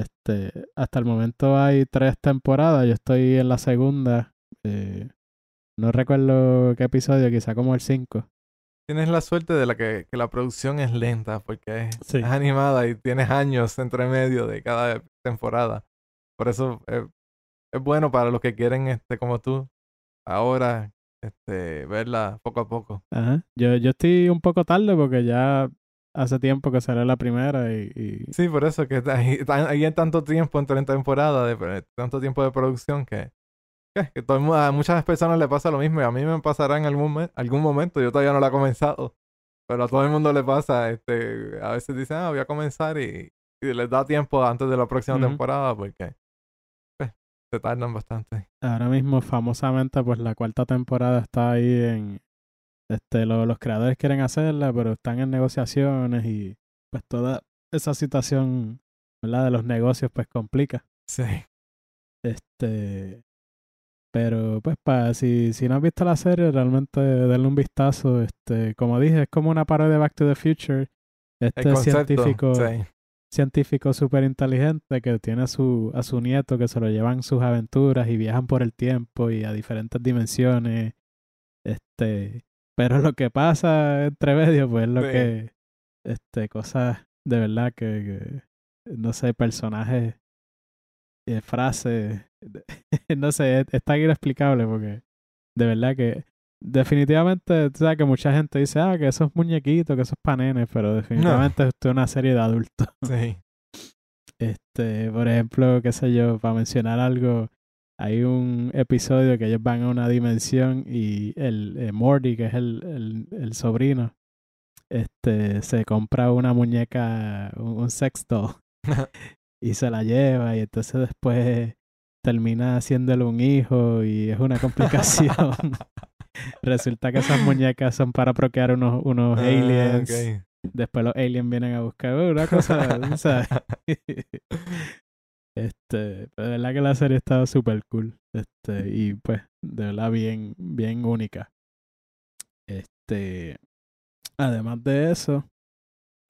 Este, hasta el momento hay tres temporadas, yo estoy en la segunda. eh, no recuerdo qué episodio, quizá como el 5. Tienes la suerte de la que, que la producción es lenta, porque es, Sí. es animada y tienes años entre medio de cada temporada. Por eso eh, es bueno para los que quieren, este, como tú, ahora, este, verla poco a poco. Ajá. Yo, yo estoy un poco tarde porque ya hace tiempo que salió la primera y, y- Sí, por eso que hay, hay hay tanto tiempo entre temporadas, de, tanto tiempo de producción que, que, que todo a muchas personas le pasa lo mismo y a mí me pasará en algún, algún momento. Yo todavía no la he comenzado, pero a todo el mundo le pasa. Este, a veces dicen, ah, voy a comenzar y, y les da tiempo antes de la próxima Ujú. temporada porque pues, se tardan bastante. ahora mismo famosamente pues la cuarta temporada está ahí en... Este, lo- los creadores quieren hacerla, pero están en negociaciones y pues toda esa situación, ¿verdad? De los negocios pues complica. Sí. Este, pero pues para si, si no has visto la serie, realmente darle un vistazo. Este, como dije, es como una parodia de Back to the Future. Este concepto. científico, Sí. científico súper inteligente que tiene a su, a su nieto que se lo llevan sus aventuras y viajan por el tiempo y a diferentes dimensiones. Este, pero lo que pasa entre medio, pues es lo Sí. que, este, cosas de verdad que, que no sé, personajes, eh, frases, no sé, es, es tan inexplicable porque de verdad que definitivamente, tú sabes que mucha gente dice, ah, que eso es muñequito, que eso es para nenes, pero definitivamente esto es una serie de adultos. Sí. Este, por ejemplo, qué sé yo, para mencionar algo, hay un episodio que ellos van a una dimensión y el eh, Morty, que es el, el, el, sobrino, este, se compra una muñeca, un, un sex doll, y se la lleva y entonces después termina haciéndole un hijo y es una complicación. Resulta que esas muñecas son para procrear unos, unos Ah, aliens. Después los aliens vienen a buscar "Oh, una cosa, ¿sabes? Este, de verdad que la serie estaba súper cool. Este, y pues, de verdad bien, bien única. Este, además de eso,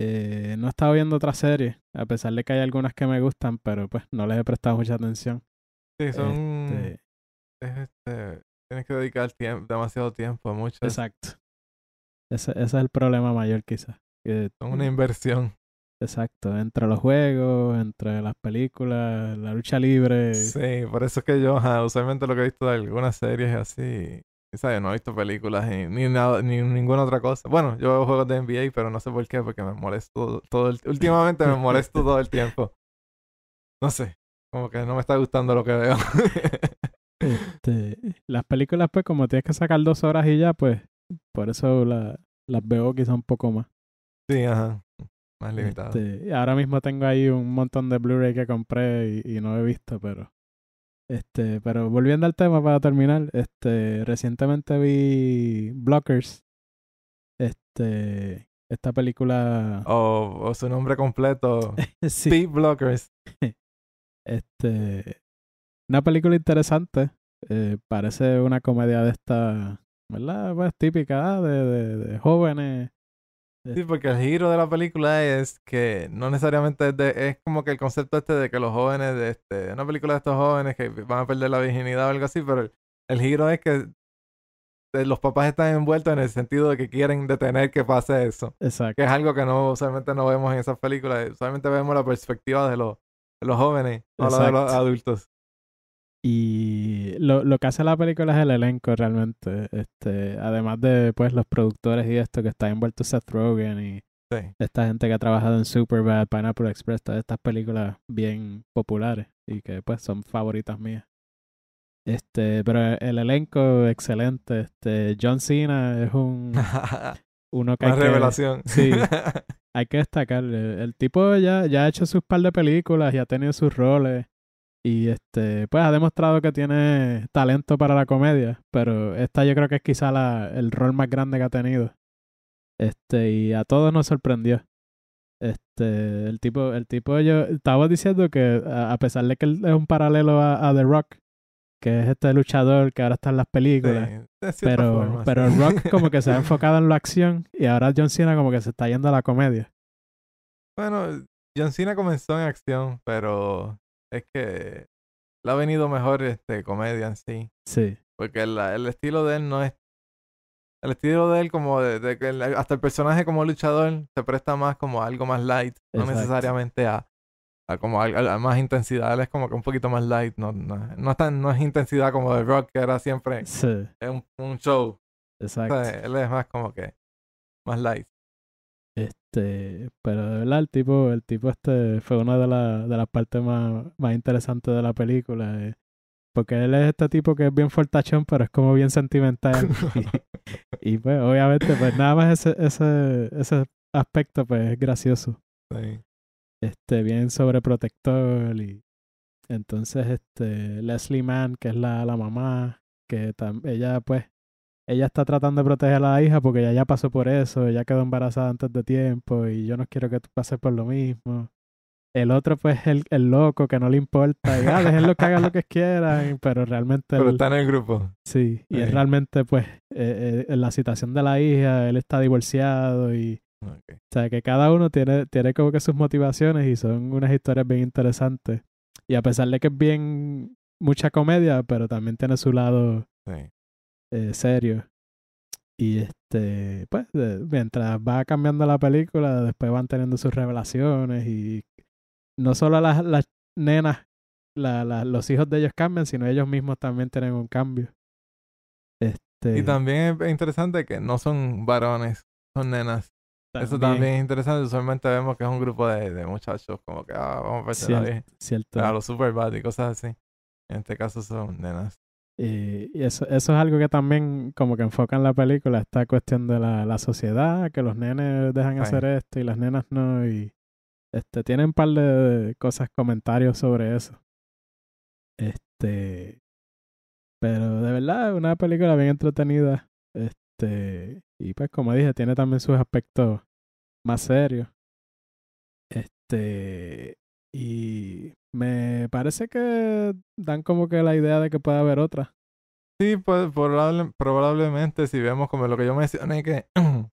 eh, no he estado viendo otras series, a pesar de que hay algunas que me gustan, pero pues no les he prestado mucha atención. Sí, son. Este, es este, tienes que dedicar tiempo, demasiado tiempo a muchas. exacto. Ese, ese es el problema mayor quizás. que Son una inversión. Exacto, entre los juegos, entre las películas, la lucha libre. Sí, por eso es que yo usualmente lo que he visto de algunas series así. y, ¿Sabes? No he visto películas ni, ni nada, ni ninguna otra cosa. Bueno, yo veo juegos de NBA, pero no sé por qué, porque me molesto todo el Últimamente me molesto todo el tiempo. No sé, como que no me está gustando lo que veo. Este, las películas, pues, como tienes que sacar dos horas y ya, pues, por eso la- las veo quizá un poco más. sí, ajá. Más limitado. Este, ahora mismo tengo ahí un montón de Blu-ray que compré y, y no he visto, pero. Este, pero volviendo al tema para terminar, este, recientemente vi Blockers. Este, esta película. O, su nombre completo. sí, Speed Blockers. Este, una película interesante. eh, parece una comedia de esta, ¿verdad? Pues típica ah, de, de, de jóvenes. Sí, porque el giro de la película es que no necesariamente es, de, es como que el concepto este de que los jóvenes, de este, una película de estos jóvenes que van a perder la virginidad o algo así, pero el, el giro es que eh, los papás están envueltos en el sentido de que quieren detener que pase eso. Exacto. Que es algo que no usualmente no vemos en esas películas. Usualmente vemos la perspectiva de los, de los jóvenes, no la de los adultos. Y lo, lo que hace la película es el elenco realmente. Este, además de pues los productores y esto que está envuelto Seth Rogen y Sí. esta gente que ha trabajado en Superbad, Pineapple Express, todas estas películas bien populares y que pues son favoritas mías. Este, pero el elenco excelente. Este, John Cena es un uno que hay Una que, revelación. sí. hay que destacar. El, el tipo ya, ya ha hecho sus par de películas y ha tenido sus roles. Y este, pues ha demostrado que tiene talento para la comedia. Pero esta yo creo que es quizá la, el rol más grande que ha tenido. Este, y a todos nos sorprendió. Este, el tipo, el tipo yo estaba diciendo que a pesar de que es un paralelo a, a The Rock, que es este luchador que ahora está en las películas. Sí, Pero, forma, pero sí. Rock como que se ha enfocado en la acción y ahora John Cena como que se está yendo a la comedia. Bueno, John Cena comenzó en acción, pero es que le ha venido mejor este comedia en sí. Sí, Porque el, el estilo de él no es. El estilo de él, como de, de el- hasta el personaje como luchador se presta más como a algo más light, no necesariamente a, a como a, a más intensidad. Él es como que un poquito más light, no, no, no es tan, no es intensidad como de Rock, que era siempre sí, un, un show. O exacto. sea, él es más como que más light. Este, pero de verdad el tipo, el tipo este fue una de, la- de las partes más, más interesantes de la película. eh, Porque él es este tipo que es bien fortachón, pero es como bien sentimental. y, y, pues obviamente pues nada más ese, ese, ese aspecto pues es gracioso. Sí. este bien sobreprotector y entonces este Leslie Mann que es la, la mamá que ella pues ella está tratando de proteger a la hija porque ella ya pasó por eso ella quedó embarazada antes de tiempo y yo no quiero que tú pases por lo mismo el otro pues el, el loco que no le importa y ah, déjenlo que hagan lo que quieran pero realmente Pero está en el grupo. sí y Sí. realmente pues eh, eh, la situación de la hija él está divorciado y o sea, que cada uno tiene, tiene como que sus motivaciones y son unas historias bien interesantes. Y a pesar de que es bien mucha comedia, pero también tiene su lado Sí. Eh, serio. Y este, pues, de- mientras va cambiando la película, después van teniendo sus revelaciones y no solo las, las nenas, la, la- los hijos de ellos cambian, sino ellos mismos también tienen un cambio. Este, Y también es interesante que no son varones, son nenas. Eso también es interesante. Usualmente vemos que es un grupo de, de muchachos como que ah, vamos a cierto. a los superbad y cosas así. En este caso son nenas. Y, y eso, eso es algo que también como que enfoca en la película, esta cuestión de la, la sociedad, que los nenes dejan hacer esto y las nenas no, y este tienen un par de cosas, comentarios sobre eso. Este, pero de verdad es una película bien entretenida, este, y pues como dije, tiene también sus aspectos más serios. Este, y me parece que dan como que la idea de que puede haber otra. Sí, pues probable- probablemente si vemos como lo que yo mencioné que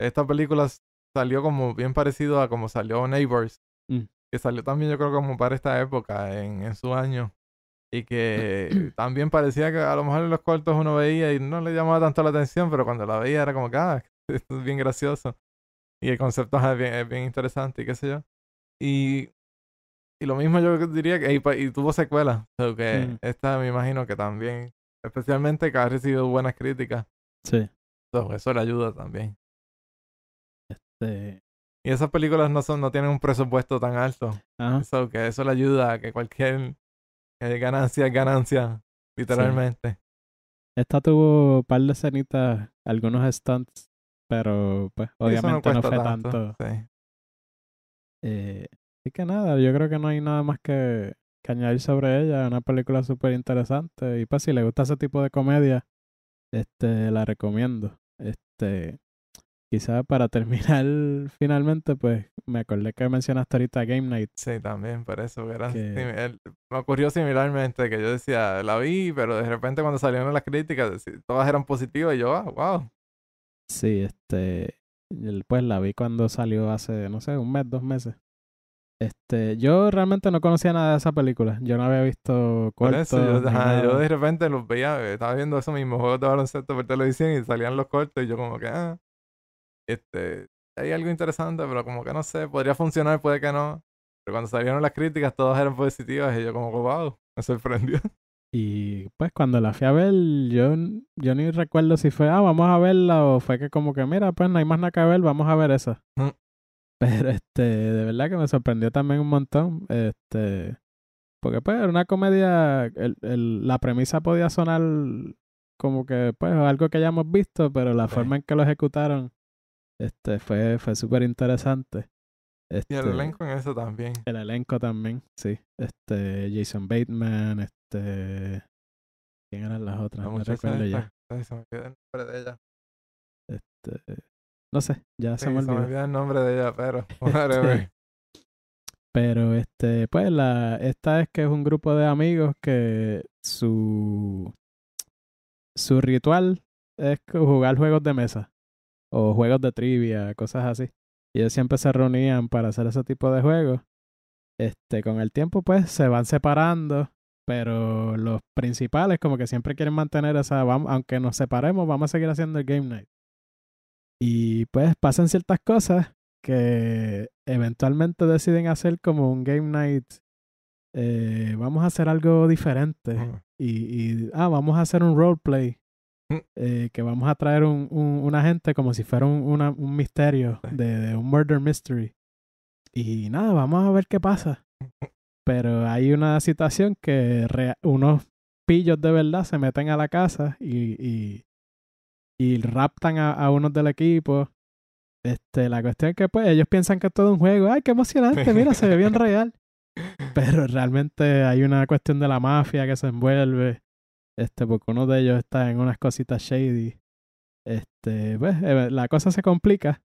esta película salió como bien parecido a como salió Neighbors, Mm. que salió también yo creo como para esta época en, en su año y que también parecía que a lo mejor en los cortos uno veía y no le llamaba tanto la atención, pero cuando la veía era como que ah, esto es bien gracioso y el concepto es bien, es bien interesante y qué sé yo. Y, y lo mismo yo diría que y, tuvo secuela, so que Mm. esta me imagino que también especialmente que ha recibido buenas críticas. Sí. So, eso le ayuda también. Este, Y esas películas no son, no tienen un presupuesto tan alto. ajá. So, que eso le ayuda a que cualquier eh, ganancia es ganancia, literalmente. Esta tuvo un par de escenitas, algunos stunts, pero pues obviamente no, fue tanto. Sí. Eh, así que nada, yo creo que no hay nada más que, que añadir sobre ella. Es una película súper interesante. Y pues si le gusta ese tipo de comedia, este, la recomiendo. Este, quizás para terminar finalmente, pues me acordé que mencionaste ahorita Game Night. Sí, también, por eso. Era, Que- me ocurrió similarmente que yo decía, la vi, pero de repente cuando salieron las críticas, todas eran positivas y yo, ah, wow. Sí, este, pues la vi cuando salió hace, no sé, un mes, dos meses. Este, yo realmente no conocía nada de esa película. Yo no había visto Por cortos. eso, yo, yo de repente los veía, eh, estaba viendo eso mismo, juegos de baloncesto por televisión y salían los cortos y yo como que, ah, este, hay algo interesante, pero como que no sé, podría funcionar, puede que no. Pero cuando salieron las críticas, todas eran positivas y yo como wow, me sorprendió. Y pues cuando la fui a ver, yo, yo ni recuerdo si fue, ah, vamos a verla o fue que como que, mira, pues no hay más nada que ver, vamos a ver esa. Mm. Pero este, de verdad que me sorprendió también un montón. Este, porque pues era una comedia, el, el- la premisa podía sonar como que pues algo que ya hemos visto, pero la Sí. forma en que lo ejecutaron este, fue, fue súper interesante. Y Este, el elenco en eso también. el elenco también, sí. Este, Jason Bateman, este... ¿Quién eran las otras? La No recuerdo ya. esta, ay, se me olvida el nombre de ella. Este, no sé, ya Sí, se me se me olvidó. el nombre de ella, pero. Pero este, pues la, esta es que es un grupo de amigos que su su ritual es jugar juegos de mesa o juegos de trivia, cosas así. Y ellos siempre se reunían para hacer ese tipo de juegos. Este, con el tiempo pues se van separando, pero los principales como que siempre quieren mantener esa, vamos, aunque nos separemos, vamos a seguir haciendo el game night. Y pues pasan ciertas cosas que eventualmente deciden hacer como un game night. eh, vamos a hacer algo diferente. Y, y, ah, vamos a hacer un roleplay. Mm. eh, que vamos a traer un, un, una gente como si fuera un, una- un misterio de, de un murder mystery. Y nada, vamos a ver qué pasa. Pero hay una situación que unos pillos de verdad se meten a la casa y, y, y raptan a, a unos del equipo. Este, la cuestión es que pues ellos piensan que es todo un juego. Ay, qué emocionante, mira, se ve bien real. Pero realmente hay una cuestión de la mafia que se envuelve. Este, porque uno de ellos está en unas cositas shady. Este, pues, eh, la cosa se complica.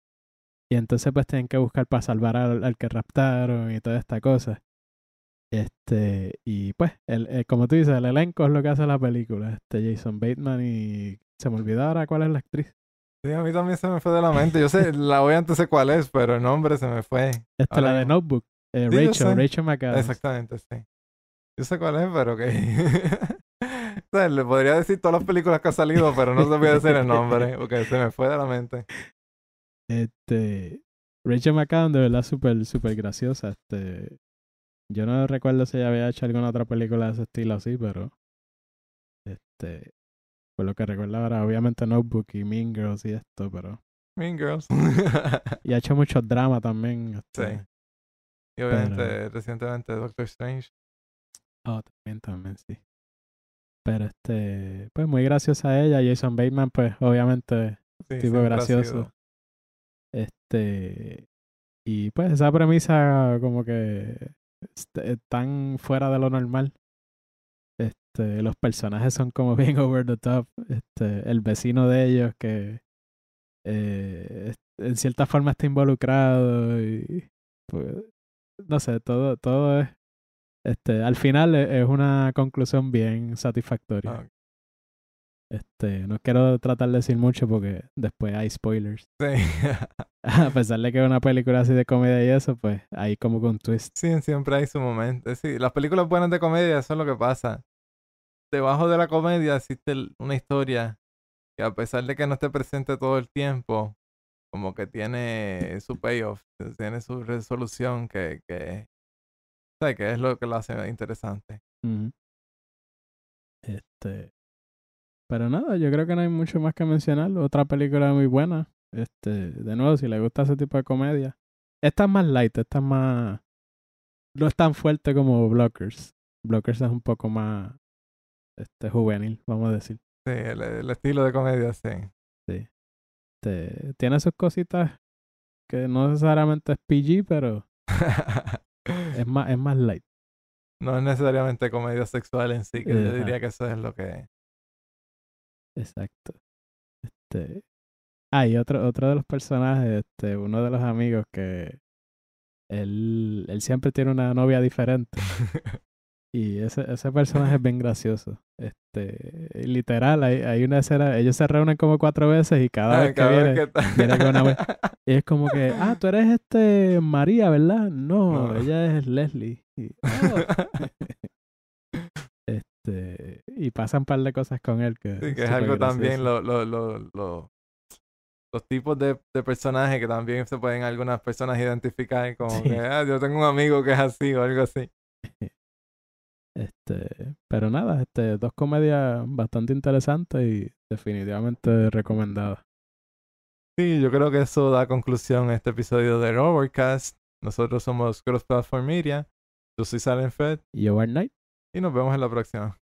Y entonces pues tienen que buscar para salvar al, al que raptaron y toda esta cosa. Este, y pues, el, eh, como tú dices, el elenco es lo que hace la película. Este, Jason Bateman y se me olvidó ahora cuál es la actriz. Sí, a mí también se me fue de la mente. Yo sé, la voy antes sé cuál es, pero el nombre se me fue. Ahora la de. Notebook. Eh, Sí, Rachel. Rachel McAdams. Exactamente, sí. Yo sé cuál es, pero que... o sea, le podría decir todas las películas que ha salido, pero no se voy a decir el nombre, porque se me fue de la mente. Este, Rachel McAdams de verdad súper, súper graciosa. Este, yo no recuerdo si ella había hecho alguna otra película de ese estilo así, pero este, por lo que recuerdo ahora, obviamente Notebook y Mean Girls y esto, pero Mean Girls. y ha hecho mucho drama también. sí. este, Y obviamente, recientemente Doctor Strange. Oh, también, también, sí. Pero este, pues muy graciosa a ella. Jason Bateman, pues obviamente, Sí, tipo gracioso. Este, y pues esa premisa como que tan fuera de lo normal. Este, los personajes son como bien over the top. Este, el vecino de ellos que eh, en cierta forma está involucrado y pues, no sé, todo, todo es este, al final e- es una conclusión bien satisfactoria. Ah, Este, no quiero tratar de decir mucho porque después hay spoilers. sí. A pesar de que es una película así de comedia y eso, pues hay como que un twist. Sí, siempre hay su momento. Sí, las películas buenas de comedia, eso es lo que pasa. Debajo de la comedia existe una historia que a pesar de que no esté presente todo el tiempo, como que tiene su payoff, tiene su resolución que, que, ¿sabes? que es lo que lo hace interesante. Este. Pero nada, yo creo que no hay mucho más que mencionar. Otra película muy buena. Este, de nuevo, si le gusta ese tipo de comedia. Esta es más light, esta es más. No es tan fuerte como Blockers. Blockers es un poco más este, juvenil, vamos a decir. Sí, el, el estilo de comedia, sí. Este, tiene sus cositas que no necesariamente es PG, pero es más, es más light. no es necesariamente comedia sexual en sí, que yo diría que eso es lo que... Exacto. Este. Ah, y otro, otro de los personajes, este, uno de los amigos que él, él siempre tiene una novia diferente. Y ese, ese personaje es bien gracioso. Este, literal, hay, hay una escena, ellos se reúnen como cuatro veces y cada vez que Cada vez viene, que viene con una vez. y es como que, ah, tú eres este María, ¿verdad? No, No. ella es Leslie. Y, "Oh". este, y pasan un par de cosas con él que, Sí, que es algo también, lo, lo, lo, lo- los tipos de, de personajes que también se pueden algunas personas identificar como Sí. que, ah, yo tengo un amigo que es así o algo así. Este, pero nada, este, dos comedias bastante interesantes y definitivamente recomendadas. Sí, yo creo que eso da conclusión a este episodio de Overcast. Nosotros somos Cross Platform Media. Yo soy Silent Fed Y Overnight. y nos vemos en la próxima.